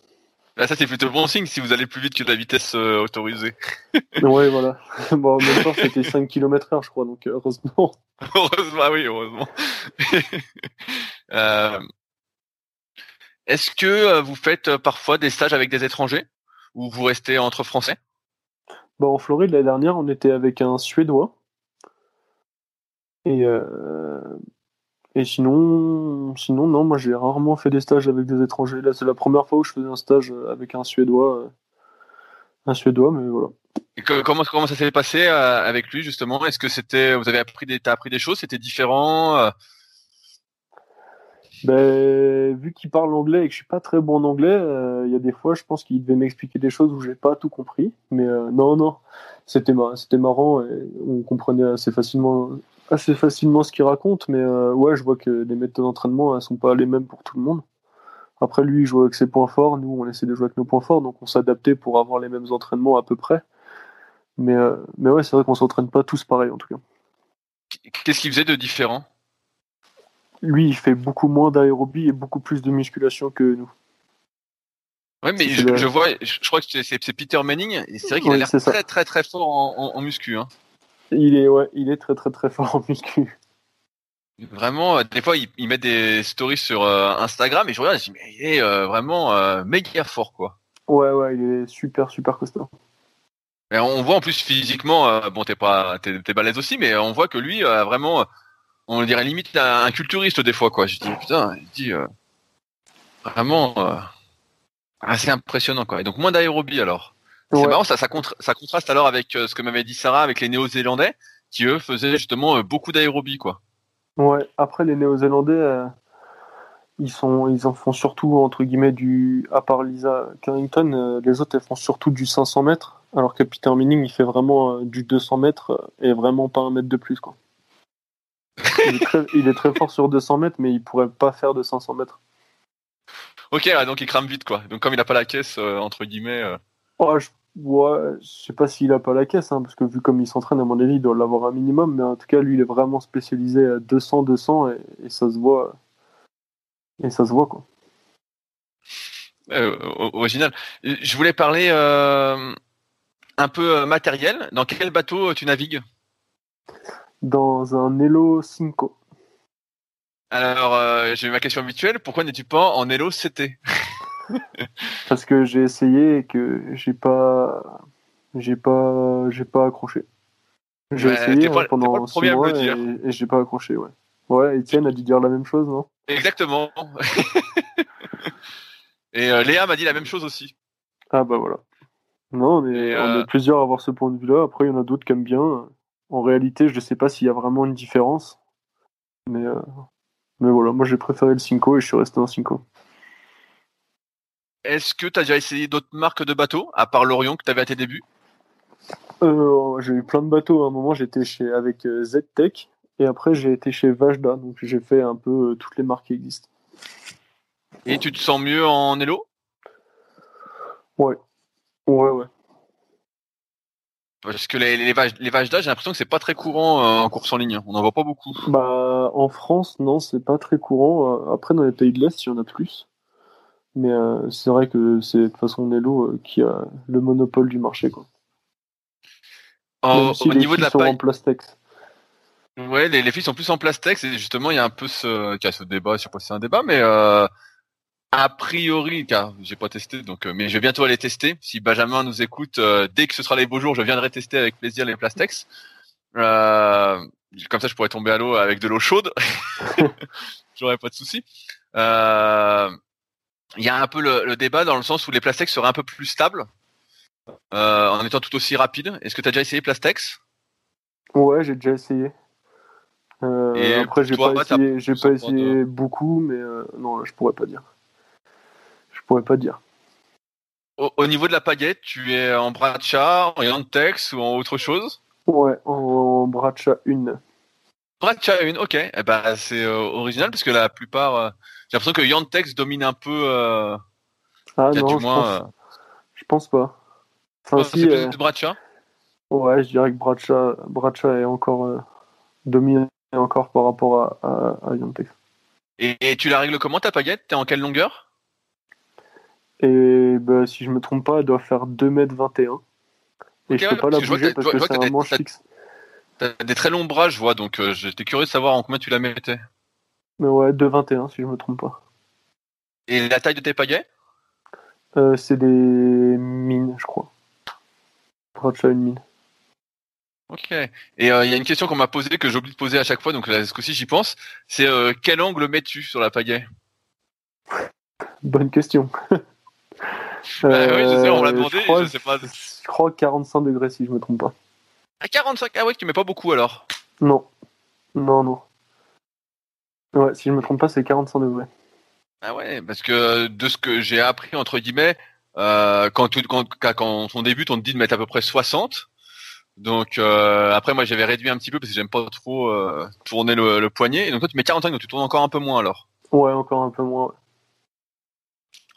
Là, ça, c'est plutôt bon signe si vous allez plus vite que la vitesse euh, autorisée. ouais, voilà. Bon, en même temps, c'était 5 km heure, je crois, donc heureusement. heureusement, oui, heureusement. euh... Est-ce que euh, vous faites euh, parfois des stages avec des étrangers? Ou vous restez entre Français? Bon, En Floride, l'année dernière, on était avec un Suédois. Et euh, et sinon, sinon non, moi j'ai rarement fait des stages avec des étrangers. Là, c'est la première fois où je faisais un stage avec un Suédois, un Suédois, mais voilà. Et comment comment ça s'est passé avec lui justement? Est-ce que c'était, vous avez appris des, appris des choses? C'était différent? Ben, vu qu'il parle anglais et que je suis pas très bon en anglais, il y a des fois, je pense qu'il devait m'expliquer des choses où j'ai pas tout compris. Mais non, non, c'était marrant on comprenait assez facilement assez facilement ce qu'il raconte, mais euh, ouais, je vois que les méthodes d'entraînement, elles sont pas les mêmes pour tout le monde. Après, lui, il joue avec ses points forts, nous, on essaie de jouer avec nos points forts, donc on s'adaptait pour avoir les mêmes entraînements à peu près. Mais, euh, mais ouais, c'est vrai qu'on s'entraîne pas tous pareil, en tout cas. Qu'est-ce qu'il faisait de différent? Lui, il fait beaucoup moins d'aérobie et beaucoup plus de musculation que nous. Ouais, mais je, vois, je crois que c'est Peter Manning, et c'est vrai qu'il a l'air très, très très fort en, en, muscu. Hein. Il est, ouais, il est très très très fort en muscu. Vraiment, euh, des fois, il, met des stories sur euh, Instagram et je regarde, je dis, mais il est euh, vraiment méga fort, quoi. Ouais, ouais, il est super, super costaud. Et on voit en plus physiquement, euh, bon, t'es pas, t'es, balèze aussi, mais on voit que lui, euh, vraiment, on dirait limite un, un culturiste des fois, quoi. Je dis, putain, il dit, euh, vraiment, euh, assez impressionnant, quoi. Et donc, moins d'aérobie, alors. C'est marrant, ça, ça, contra- ça contraste alors avec euh, ce que m'avait dit Sarah, avec les Néo-Zélandais, qui eux faisaient justement euh, beaucoup d'aérobie, quoi. Ouais, après les Néo-Zélandais, ils sont, ils en font surtout entre guillemets du, à part Lisa Carrington, les autres elles font surtout du 500 mètres, alors que Peter Minning il fait vraiment du 200 mètres et vraiment pas un mètre de plus quoi. Il est très, il est très fort sur 200 mètres, mais il pourrait pas faire de 500 mètres. Ok, ouais, donc il crame vite, quoi. Donc comme il a pas la caisse, euh, entre guillemets. euh, je, ouais, je sais pas s'il a pas la caisse, hein, parce que vu comme il s'entraîne, à mon avis, il doit l'avoir un minimum, mais en tout cas, lui, il est vraiment spécialisé à 200, 200, et, et ça se voit. Et ça se voit, quoi. euh, original. Je voulais parler un peu matériel. Dans quel bateau tu navigues? Dans un Elo Cinco. Alors, euh, j'ai ma question habituelle. Pourquoi n'es-tu pas en Elo CT Parce que j'ai essayé et que j'ai pas. J'ai pas. J'ai pas accroché. J'ai Ouais, essayé pas- pendant pas six mois et, et j'ai pas accroché, ouais. Ouais, Étienne a dû dire la même chose, non? Exactement. Et euh, Léa m'a dit la même chose aussi. Ah bah voilà. Non, on est, on euh, est plusieurs à avoir ce point de vue-là. Après, il y en a d'autres qui aiment bien. En réalité, je sais pas s'il y a vraiment une différence. Mais, euh, mais voilà, moi j'ai préféré le Cinco et je suis resté en Cinco. Est-ce que tu as déjà essayé d'autres marques de bateaux, à part l'Orion que tu avais à tes débuts? Euh, j'ai eu plein de bateaux. À un moment, j'étais chez avec euh, Z-Tech et après j'ai été chez Vajda. Donc j'ai fait un peu euh, toutes les marques qui existent. Et tu te sens mieux en Elo? Ouais, ouais. Parce que les, les, vaches, les vaches d'âge, j'ai l'impression que c'est pas très courant euh, en course en ligne. On n'en voit pas beaucoup. Bah, en France, non, c'est pas très courant. Euh, Après, dans les pays de l'Est, il y en a plus. Mais euh, c'est vrai que c'est de toute façon Nello euh, qui a le monopole du marché. Quoi. En- si au les niveau de filles la sont paille, en plastex. ouais, les, les filles sont plus en plastex et justement il y a un peu ce, ce débat, je sais pas si c'est un débat, mais euh, a priori, car j'ai pas testé, donc euh, mais je vais bientôt aller tester. Si Benjamin nous écoute, euh, dès que ce sera les beaux jours, je viendrai tester avec plaisir les plastex. Euh, comme ça, je pourrais tomber à l'eau avec de l'eau chaude. J'aurais pas de souci. Euh, Il y a un peu le, le débat dans le sens où les plastex seraient un peu plus stables euh, en étant tout aussi rapides. Est-ce que tu as déjà essayé plastex? Ouais, j'ai déjà essayé. Euh, Et après, j'ai pas essayé, pas essayé beaucoup, mais euh, non, là, je pourrais pas dire. Je pourrais pas dire. au, au niveau de la paillette, tu es en Bracha, en Yantex ou en autre chose? Ouais, en Bracha 1. Bracha 1, ok. Eh ben, c'est euh, original parce que la plupart, euh, j'ai l'impression que Yantex domine un peu. Euh, Ah non, du je, moins. pense, je pense pas. Enfin, si, c'est plus de Bracha. ouais, je dirais que Bracha, Bracha est encore dominé encore par rapport à, à, à Yantex. Et, et tu la règles comment ta paillette T'es en quelle longueur? Et bah, si je me trompe pas, elle doit faire 2m21. Et Ok, je ouais, peux pas la bouger parce que c'est un t'as- manche fixe. T'as des très longs bras, je vois, donc euh, j'étais curieux de savoir en combien tu la mettais. Mais ouais, 2,21 si je me trompe pas. Et la taille de tes paillettes Euh, c'est des mines, je crois. Bracha une mine. Ok. Et euh, il y a une question qu'on m'a posée que j'oublie de poser à chaque fois, donc là, ce coup-ci j'y pense. C'est quel angle mets-tu sur la paillette Bonne question. Bah oui, je sais, on me l'a Euh, demandé, je crois, je sais pas. Je crois 45 degrés si je me trompe pas. À 45 Ah ouais, tu mets pas beaucoup alors. Non. Non, non. Ouais, si je me trompe pas, c'est 45 degrés. Ah ouais, parce que de ce que j'ai appris entre guillemets, euh, quand, tout, quand, quand, quand on débute, on te dit de mettre à peu près 60. Donc euh, après moi j'avais réduit un petit peu parce que j'aime pas trop euh, tourner le, le poignet. Et donc toi tu mets 45, donc tu tournes encore un peu moins alors. Ouais, encore un peu moins.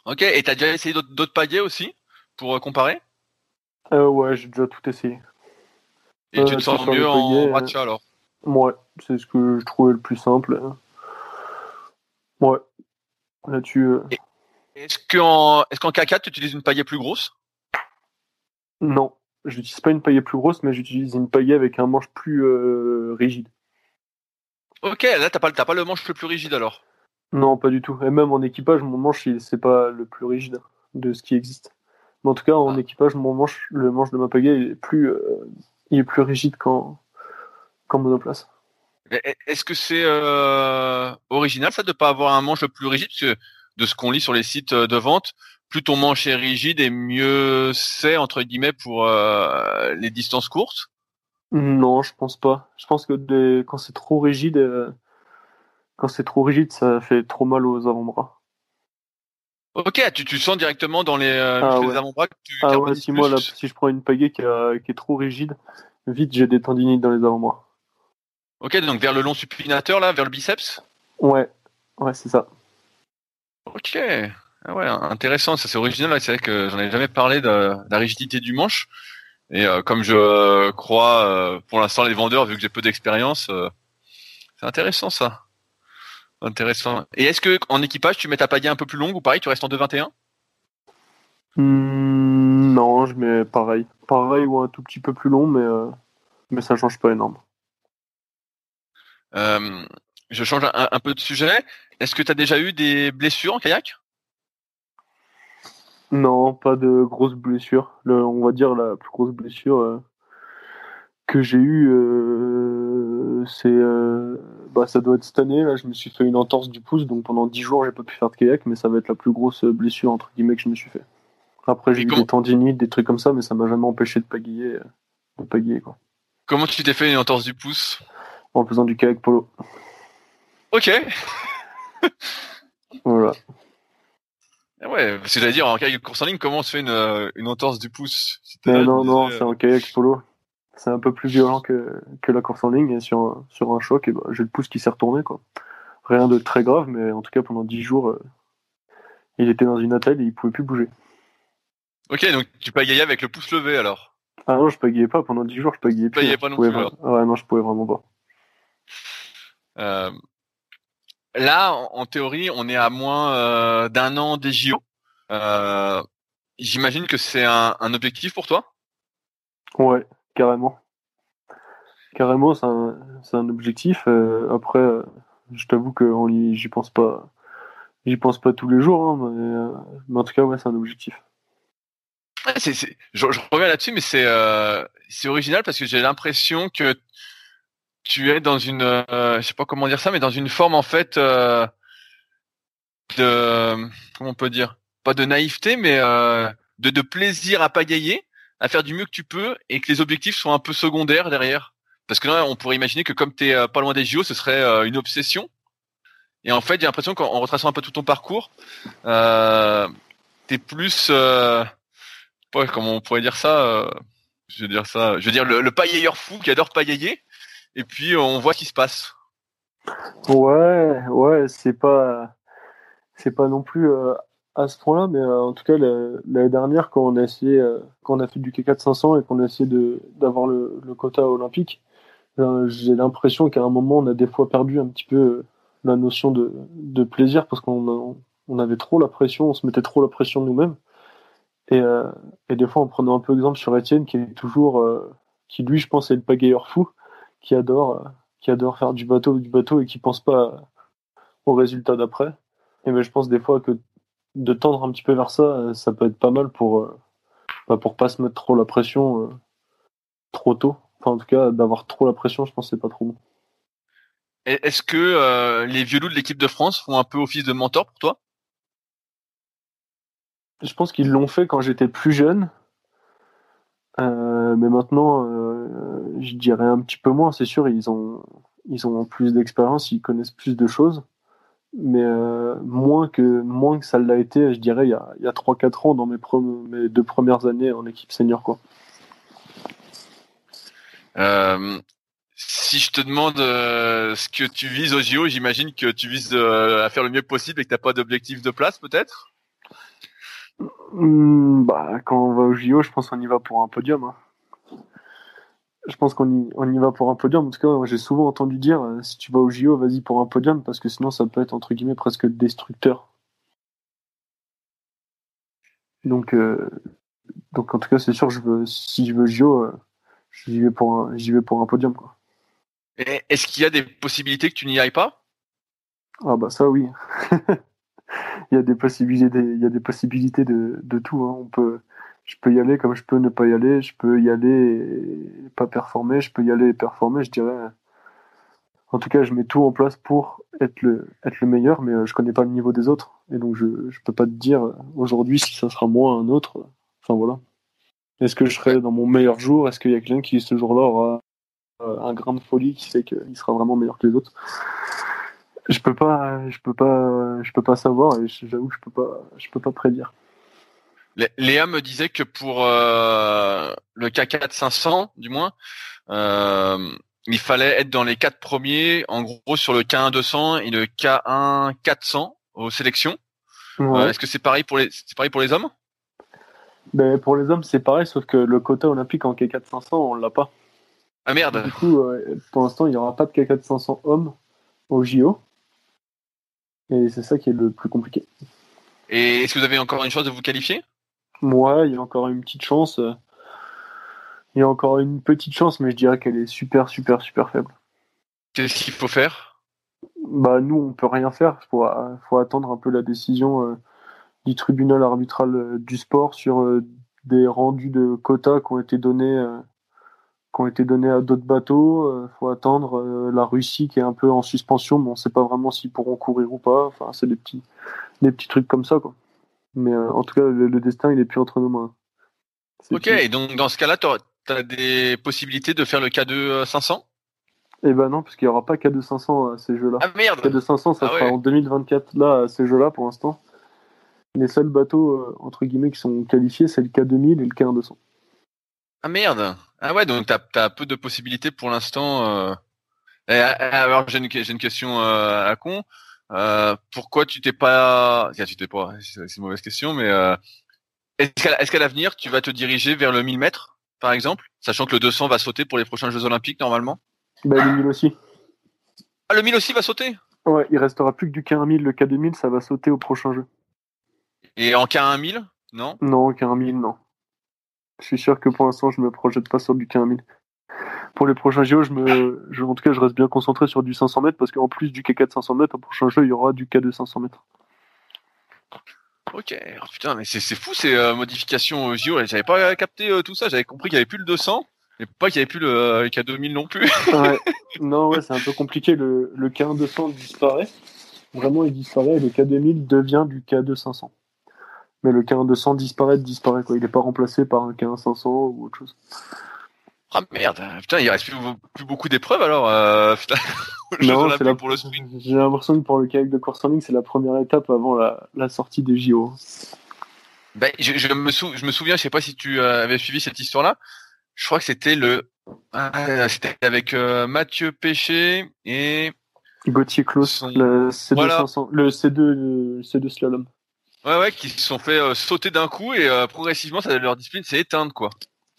Ok, et t'as déjà essayé d'autres paillets aussi pour euh, comparer? Euh, ouais, j'ai déjà tout essayé. Et Euh, tu te sur sens mieux en paillet, euh, alors? Ouais, c'est ce que je trouvais le plus simple. Ouais. Là-dessus, euh, Est-ce qu'en est-ce qu'en K4 tu utilises une paillette plus grosse? Non. J'utilise pas une paillette plus grosse, mais j'utilise une paillette avec un manche plus euh, rigide. Ok, là t'as pas, t'as pas le manche le plus rigide alors? Non, pas du tout. Et même en équipage, mon manche, il- c'est pas le plus rigide de ce qui existe. Mais en tout cas, en équipage, mon manche, le manche de ma pagaie est plus, il est plus rigide qu'en qu'en monoplace. Est-ce que c'est original ça de pas avoir un manche plus rigide? Parce que de ce qu'on lit sur les sites de vente, plus ton manche est rigide et mieux c'est entre guillemets pour les distances courtes? Non, je pense pas. Je pense que quand c'est trop rigide, quand c'est trop rigide, ça fait trop mal aux avant-bras. Ok, tu, tu sens directement dans les, euh, ah, avant-bras que tu Ah ouais, si moi, là, si je prends une pagaie qui, qui est trop rigide, vite j'ai des tendinites dans les avant-bras. Ok, donc vers le long supinateur, là, vers le biceps? Ouais, ouais, c'est ça. Ok, ah ouais, intéressant, ça c'est original, c'est vrai que j'en ai jamais parlé de, la rigidité du manche. Et euh, comme je crois, euh, pour l'instant, les vendeurs, vu que j'ai peu d'expérience, c'est intéressant ça. Intéressant. Et est-ce que en équipage, tu mets ta pagaie un peu plus longue ou pareil, tu restes en 2,21 mmh, Non, je mets pareil. Pareil ou un tout petit peu plus long, mais, euh, mais ça change pas énorme. Euh, je change un, peu de sujet. Est-ce que tu as déjà eu des blessures en kayak? Non, pas de grosses blessures. on va dire la plus grosse blessure euh, que j'ai eue, c'est bah, ça doit être cette année. Là, je me suis fait une entorse du pouce, donc pendant 10 jours, j'ai pas pu faire de kayak, mais ça va être la plus grosse blessure entre guillemets que je me suis fait. Après, j'ai eu des tendinites, des trucs comme ça, mais ça m'a jamais empêché de pagayer, euh, de pagayer quoi. Comment tu t'es fait une entorse du pouce? En faisant du kayak polo. Ok. voilà. Ah ouais, c'est à dire en kayak de course en ligne, comment on se fait une, euh, une entorse du pouce? Non, non, c'est en kayak polo c'est un peu plus violent que, que la course en ligne. Et sur, sur un choc, et bah, j'ai le pouce qui s'est retourné. Quoi. Rien de très grave, mais en tout cas, pendant 10 jours, euh, il était dans une attelle et il pouvait plus bouger. Ok, donc tu pagayais avec le pouce levé alors? Ah non, je pagayais pas. Pendant 10 jours, je pagayais plus. Pagayais pas non plus, Ouais, non, je pouvais vraiment pas. Euh, là, en, théorie, on est à moins euh, d'un an des JO. J'imagine que c'est un, un objectif pour toi? Ouais, carrément. Carrément, c'est un, objectif. Euh, après, euh, je t'avoue que j'y pense pas. J'y pense pas tous les jours, hein, euh, mais, en tout cas, c'est un objectif. je, reviens là-dessus, mais c'est, c'est original parce que j'ai l'impression que tu es dans une, je sais pas comment dire ça, mais dans une forme en fait de, comment on peut dire, pas de naïveté, mais de, de plaisir à pagayer à faire du mieux que tu peux et que les objectifs sont un peu secondaires derrière. Parce que là, on pourrait imaginer que comme tu es euh, pas loin des JO, ce serait euh, une obsession. Et en fait, j'ai l'impression qu'en retraçant un peu tout ton parcours, euh, es plus, euh, comment on pourrait dire ça euh, Je veux dire ça. Je veux dire le, le fou qui adore paillayer. Et puis on voit ce qui se passe. Ouais, ouais, c'est pas, c'est pas non plus à ce point-là, mais euh, en tout cas l'année dernière quand on a essayé, euh, quand on a fait du K4 500 et qu'on a essayé d'avoir le, le, quota olympique, euh, j'ai l'impression qu'à un moment on a des fois perdu un petit peu la notion de, de plaisir parce qu'on on avait trop la pression, on se mettait trop la pression nous-mêmes. Et, et des fois, en prenant un peu exemple sur Étienne, qui est toujours, qui lui, je pense, est le pagayeur fou, qui adore, qui adore faire du bateau, du bateau et qui pense pas au résultat d'après. Et ben, je pense des fois que de tendre un petit peu vers ça, euh, ça peut être pas mal pour, euh, bah, pour pas se mettre trop la pression euh, trop tôt. Enfin, en tout cas, d'avoir trop la pression, je pense que c'est pas trop bon. Est-ce que les vieux loups de l'équipe de France font un peu office de mentor pour toi? Je pense qu'ils l'ont fait quand j'étais plus jeune. mais maintenant, je dirais un petit peu moins. C'est sûr, ils ont, ils ont plus d'expérience, ils connaissent plus de choses mais euh, moins que moins que ça l'a été, je dirais, il y a, il y a 3-4 ans dans mes, mes, deux premières années en équipe senior. Quoi. Euh, si je te demande euh, ce que tu vises au JO, j'imagine que tu vises à faire le mieux possible et que tu n'as pas d'objectif de place, peut-être? Hmm, bah, Quand on va au JO, je pense qu'on y va pour un podium. Hein je pense qu'on y, on y va pour un podium. En tout cas, j'ai souvent entendu dire euh, si tu vas au JO, vas-y pour un podium, parce que sinon ça peut être entre guillemets presque destructeur. Donc, euh, donc en tout cas, c'est sûr, je veux, si je veux JO, euh, j'y vais pour un, j'y vais pour un podium. Quoi. Est-ce qu'il y a des possibilités que tu n'y ailles pas? Ah bah ça oui. il y a des possibilités, il y a des possibilités de, de tout. Hein. On peut, je peux y aller comme je peux ne pas y aller. Je peux y aller et pas performer. Je peux y aller et performer. Je dirais. En tout cas, je mets tout en place pour être le, être le meilleur, mais je connais pas le niveau des autres. Et donc, je, je peux pas te dire aujourd'hui si ça sera moi un autre. Enfin, voilà. Est-ce que je serai dans mon meilleur jour? Est-ce qu'il y a quelqu'un qui, ce jour-là, aura un grain de folie qui fait qu'il sera vraiment meilleur que les autres? Je peux pas, je peux pas, je peux pas savoir et j'avoue que je peux pas, je peux pas prédire. Léa me disait que pour euh, le K4 500, du moins, euh, il fallait être dans les quatre premiers, en gros sur le K1 200 et le K1 400 aux sélections. Euh, est-ce que c'est pareil pour les, c'est pareil pour les hommes? Ben, pour les hommes, c'est pareil, sauf que le quota olympique en K4 500, on l'a pas. Ah merde. Du coup, pour l'instant, il y aura pas de K4 500 hommes au JO. Et c'est ça qui est le plus compliqué. Et est-ce que vous avez encore une chance de vous qualifier? Moi, il y a encore une petite chance. Il y a encore une petite chance, mais je dirais qu'elle est super, super, super faible. Qu'est-ce qu'il faut faire? Bah nous, on peut rien faire. Il faut, faut, attendre un peu la décision euh, du tribunal arbitral euh, du sport sur euh, des rendus de quotas qui ont été donnés qui ont été donnés à d'autres bateaux. Il euh, faut attendre euh, la Russie qui est un peu en suspension, mais on ne sait pas vraiment s'ils pourront courir ou pas. Enfin, c'est des petits, des petits trucs comme ça, quoi. Mais euh, en tout cas, le, destin, il est plus entre nos mains. Ok, donc dans ce cas-là, tu as des possibilités de faire le K2 500 Eh ben non, parce qu'il n'y aura pas K2 500 à ces jeux-là. Ah merde K2 500, ça ah sera en 2024 là, à ces jeux-là pour l'instant. Les seuls bateaux, entre guillemets, qui sont qualifiés, c'est le K2000 et le K1200. Ah merde Ah ouais, donc t'as as peu de possibilités pour l'instant. Euh... alors j'ai une, une, question euh, à con. Euh, pourquoi tu t'es pas... tu t'es pas, c'est une mauvaise question, mais euh, est-ce qu'à l'avenir tu vas te diriger vers le 1000 mètres, par exemple, sachant que le 200 va sauter pour les prochains Jeux Olympiques normalement? Bah le 1000 aussi. Ah le 1000 aussi va sauter? Ouais, il restera plus que du K1000, le K2000 ça va sauter au prochain jeu. Et en K1000 Non? Non, K1000 non. Je suis sûr que pour l'instant, je me projette pas sur du 15 000. Pour les prochains JO, je me, je, en tout cas, je reste bien concentré sur du 500 mètres parce qu'en plus du K4 500 mètres, au prochain jeu, il y aura du K2 500 mètres. Ok, oh, putain, mais c'est fou ces euh, modifications aux JO. J'avais pas capté euh, tout ça. J'avais compris qu'il n'y avait plus le 200, mais pas qu'il n'y avait plus le euh, K2000 non plus. ouais. Non, ouais, c'est un peu compliqué. Le, le K1 200 disparaît. Vraiment, il disparaît et le K2000 devient du K2 500. Mais le K1 disparaît, disparaît quoi. Il n'est pas remplacé par un K1 500 ou autre chose. Ah merde, putain, il reste plus, beaucoup d'épreuves alors. Euh, putain, non, c'est la... pour le J'ai l'impression que pour le kayak de course en ligne, c'est la première étape avant la, la sortie des JO. Ben, je, je, me je me souviens, je sais pas si tu euh, avais suivi cette histoire-là. Je crois que c'était le, ah, c'était avec euh, Mathieu Péché et Gauthier Klaus, le C2 le C2, le C2 slalom. Ouais, ouais, qui se sont fait euh, sauter d'un coup et progressivement, ça, leur discipline s'est éteinte, quoi.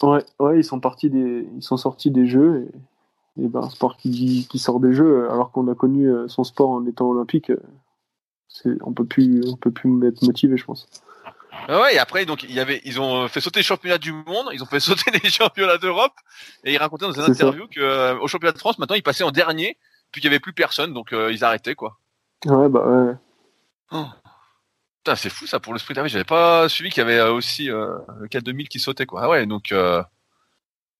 Ouais, ouais, ils sont partis des, ils sont sortis des jeux et, et ben, un sport qui, qui sort des jeux alors qu'on a connu euh, son sport en étant olympique, c'est, on peut plus, on peut plus être motivé, je pense. Ouais, et après, donc, il y avait, ils ont fait sauter les championnats du monde, ils ont fait sauter les championnats d'Europe, et ils racontaient dans une interview que au championnat de France, maintenant, ils passaient en dernier, puis qu'il y avait plus personne, donc ils arrêtaient, quoi. Ouais, bah ouais. Oh. Putain, c'est fou ça pour le sprint. Ah oui, j'avais pas suivi qu'il y avait euh, aussi euh, le 4 2000 qui sautait quoi. Ah ouais, donc euh...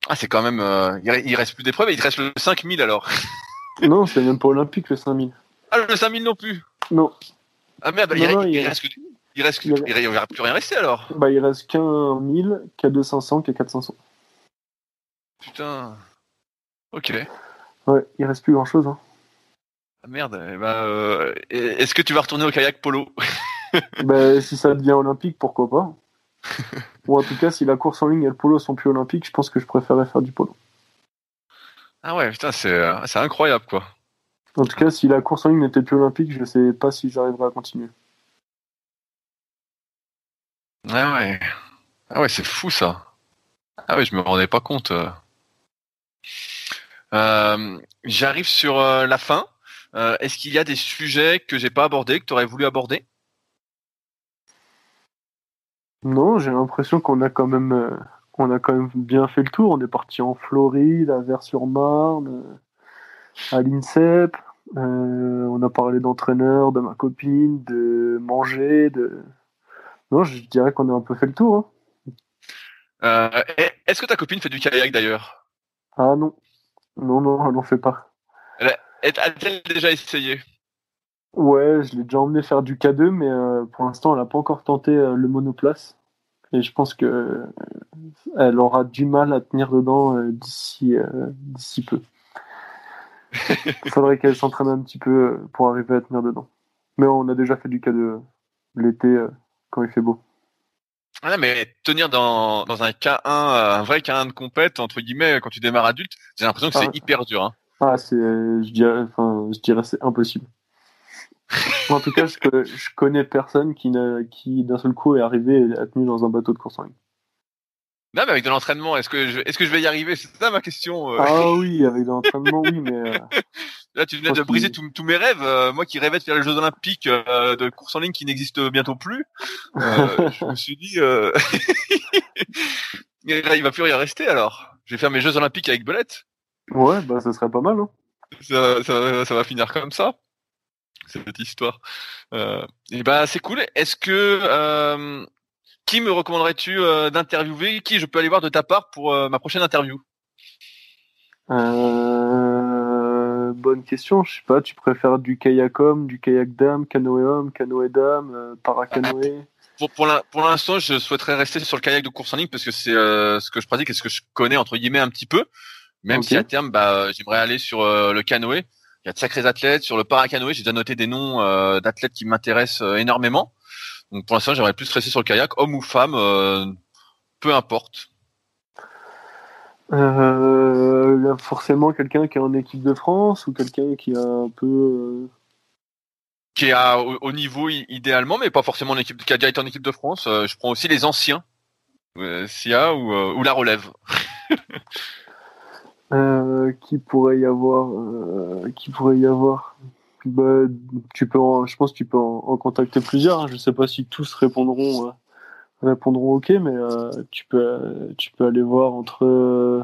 ah c'est quand même euh, il reste plus d'épreuves, il reste le 5000 alors. non, c'est même pas olympique le 5000. Ah le 5000 non plus. Non. Ah merde, il, reste il reste il, il, va plus rien rester alors. Bah il reste qu'un 1000, K2500, K4500. Putain. OK. Ouais, il reste plus grand-chose hein. Ah merde, eh ben, est-ce que tu vas retourner au kayak polo? ben, si ça devient olympique, pourquoi pas. Ou en tout cas, si la course en ligne et le polo sont plus olympiques, je pense que je préférerais faire du polo. Ah ouais, putain, c'est incroyable quoi. En tout cas, si la course en ligne n'était plus olympique, je sais pas si j'arriverais à continuer. Ah ouais. Ah ouais, c'est fou ça. Ah ouais, je me rendais pas compte. Euh, euh, j'arrive sur euh, la fin. Est-ce qu'il y a des sujets que j'ai pas abordés, que tu aurais voulu aborder? Non, j'ai l'impression qu'on a quand même, euh, on a quand même bien fait le tour. On est parti en Floride, à Vers-sur-Marne, à l'INSEP. Euh, on a parlé d'entraîneur, de ma copine, de manger, de. Non, je dirais qu'on a un peu fait le tour. Hein. Euh, Est-ce que ta copine fait du kayak d'ailleurs? Ah non. Non, non, elle n'en fait pas. A-t-elle déjà essayé? Ouais, je l'ai déjà emmené faire du K2, mais euh, pour l'instant, elle n'a pas encore tenté euh, le monoplace. Et je pense que euh, elle aura du mal à tenir dedans euh, d'ici d'ici peu. Il faudrait qu'elle s'entraîne un petit peu pour arriver à tenir dedans. Mais on a déjà fait du K2 euh, l'été quand il fait beau. Ah, mais tenir dans, dans un K1, euh, un vrai K1 de compète, entre guillemets, quand tu démarres adulte, j'ai l'impression que Ah. c'est hyper dur. Hein. Ah, c'est, je dirais, enfin, je dirais c'est impossible. En tout cas, je, co- je connais personne qui, n'a- qui d'un seul coup est arrivé et a tenu dans un bateau de course en ligne. Non, mais avec de l'entraînement, est-ce que je, est-ce que je vais y arriver? C'est ça ma question. euh. Ah oui, avec de l'entraînement, oui, mais euh, Là, tu venais de briser tous mes rêves. euh, moi qui rêvais de faire les Jeux Olympiques euh, de course en ligne qui n'existent bientôt plus. Euh, je me suis dit, il va plus rien rester alors. Je vais faire mes Jeux Olympiques avec Belette. ouais, bah ça serait pas mal. Hein. Ça, ça, ça va finir comme ça. Cette histoire. Euh, et ben c'est cool. Est-ce que euh, qui me recommanderais-tu euh, d'interviewer? Qui je peux aller voir de ta part pour ma prochaine interview? Bonne question, je sais pas, tu préfères du kayak homme, du kayak dame, canoë homme, canoë dame, paracanoë? Pour pour l'in- pour l'instant, je souhaiterais rester sur le kayak de course en ligne parce que c'est ce que je pratique et ce que je connais entre guillemets un petit peu. Même si à terme, bah, j'aimerais aller sur le canoë. Il y a de sacrés athlètes sur le paracanoë. J'ai déjà noté des noms euh, d'athlètes qui m'intéressent euh, énormément. Donc pour l'instant, j'aimerais plus rester sur le kayak, homme ou femme, euh, peu importe. euh, Forcément quelqu'un qui est en équipe de France ou quelqu'un qui a un peu... euh, Qui est à, au, au niveau idéalement, mais pas forcément l'équipe qui a déjà été en équipe de France. Euh, je prends aussi les anciens, euh, SIA ou, euh, ou la relève. Euh, qui pourrait y avoir euh, qui pourrait y avoir? Bah, tu peux en- je pense que tu peux en, en contacter plusieurs hein. je sais pas si tous répondront euh, répondront ok mais euh, tu peux tu peux aller voir entre euh,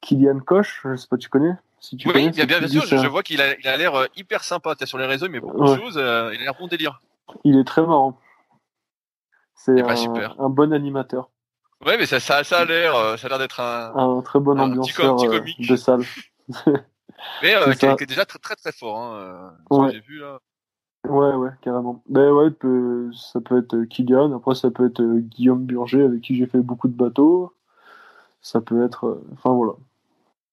Kylian Koch je sais pas tu connais? Si tu Oui, connais bien, bien, bien sûr. Je, vois qu'il a, il a l'air hyper sympa. T'es sur les réseaux, mais beaucoup Ouais. de choses. euh, il a l'air bon délire. il est très marrant c'est un, un bon animateur Ouais, mais ça, ça, ça a l'air, euh, ça a l'air d'être un, un très bon Un petit ambianceur petit euh, comique. de salle mais euh, qui, est- déjà très, très, très fort. Hein, euh, Ouais. j'ai vu là. Ouais, ouais, carrément. Ben ouais, peut- ça peut être Kylian, après ça peut être Guillaume Burger avec qui j'ai fait beaucoup de bateaux. Ça peut être. euh, Enfin voilà.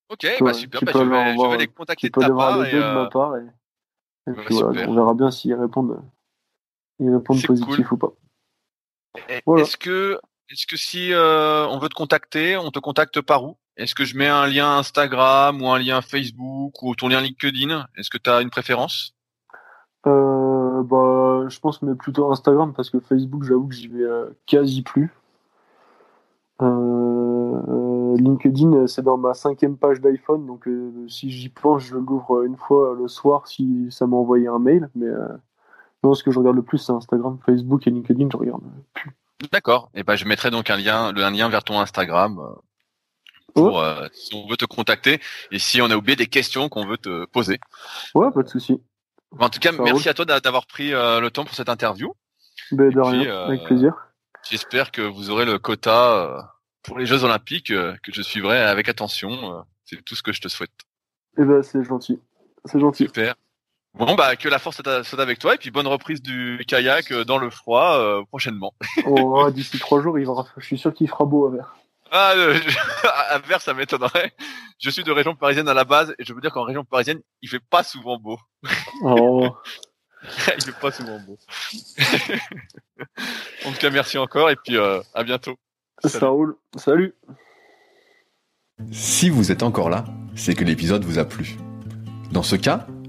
Ok, bah super. tu Bah, peux je, vais, je voir- vais les contacter Tu de ta part les et, deux de ma part et, et ouais, puis voilà, on verra bien s'ils répondent, ils répondent positif ou pas. Voilà. Est-ce que, est-ce que si euh, on veut te contacter, on te contacte par où? Est-ce que je mets un lien Instagram ou un lien Facebook ou ton lien LinkedIn? Est-ce que tu as une préférence? Euh, bah, je pense mais plutôt Instagram parce que Facebook, j'avoue que j'y vais euh, quasi plus. Euh, LinkedIn, c'est dans ma cinquième page d'iPhone, donc si j'y plonge, je l'ouvre une fois le soir si ça m'a envoyé un mail. Mais non, ce que je regarde le plus, c'est Instagram, Facebook et LinkedIn, je regarde plus. D'accord. Et ben je mettrai donc un lien, le- un lien vers ton Instagram euh, pour euh, si on veut te contacter et si on a oublié des questions qu'on veut te poser. Ouais, pas de souci. En tout cas, Ça merci roule. à toi d'a- d'avoir pris euh, le temps pour cette interview. Ben, de puis, rien, euh, avec plaisir. J'espère que vous aurez le quota euh, pour les Jeux Olympiques que je suivrai avec attention. C'est tout ce que je te souhaite. Et ben, c'est gentil. C'est gentil. Super. Bon bah que la force soit avec toi et puis bonne reprise du kayak euh, dans le froid euh, prochainement. Oh, D'ici trois jours, il va... je suis sûr qu'il fera beau à verre. Ah, euh, à vers ça m'étonnerait. Je suis de région parisienne à la base et je veux dire qu'en région parisienne il fait pas souvent beau. Oh. il fait pas souvent beau. en tout cas merci encore et puis euh, à bientôt. Salut. Ça roule. Salut. Si vous êtes encore là, c'est que l'épisode vous a plu. Dans ce cas,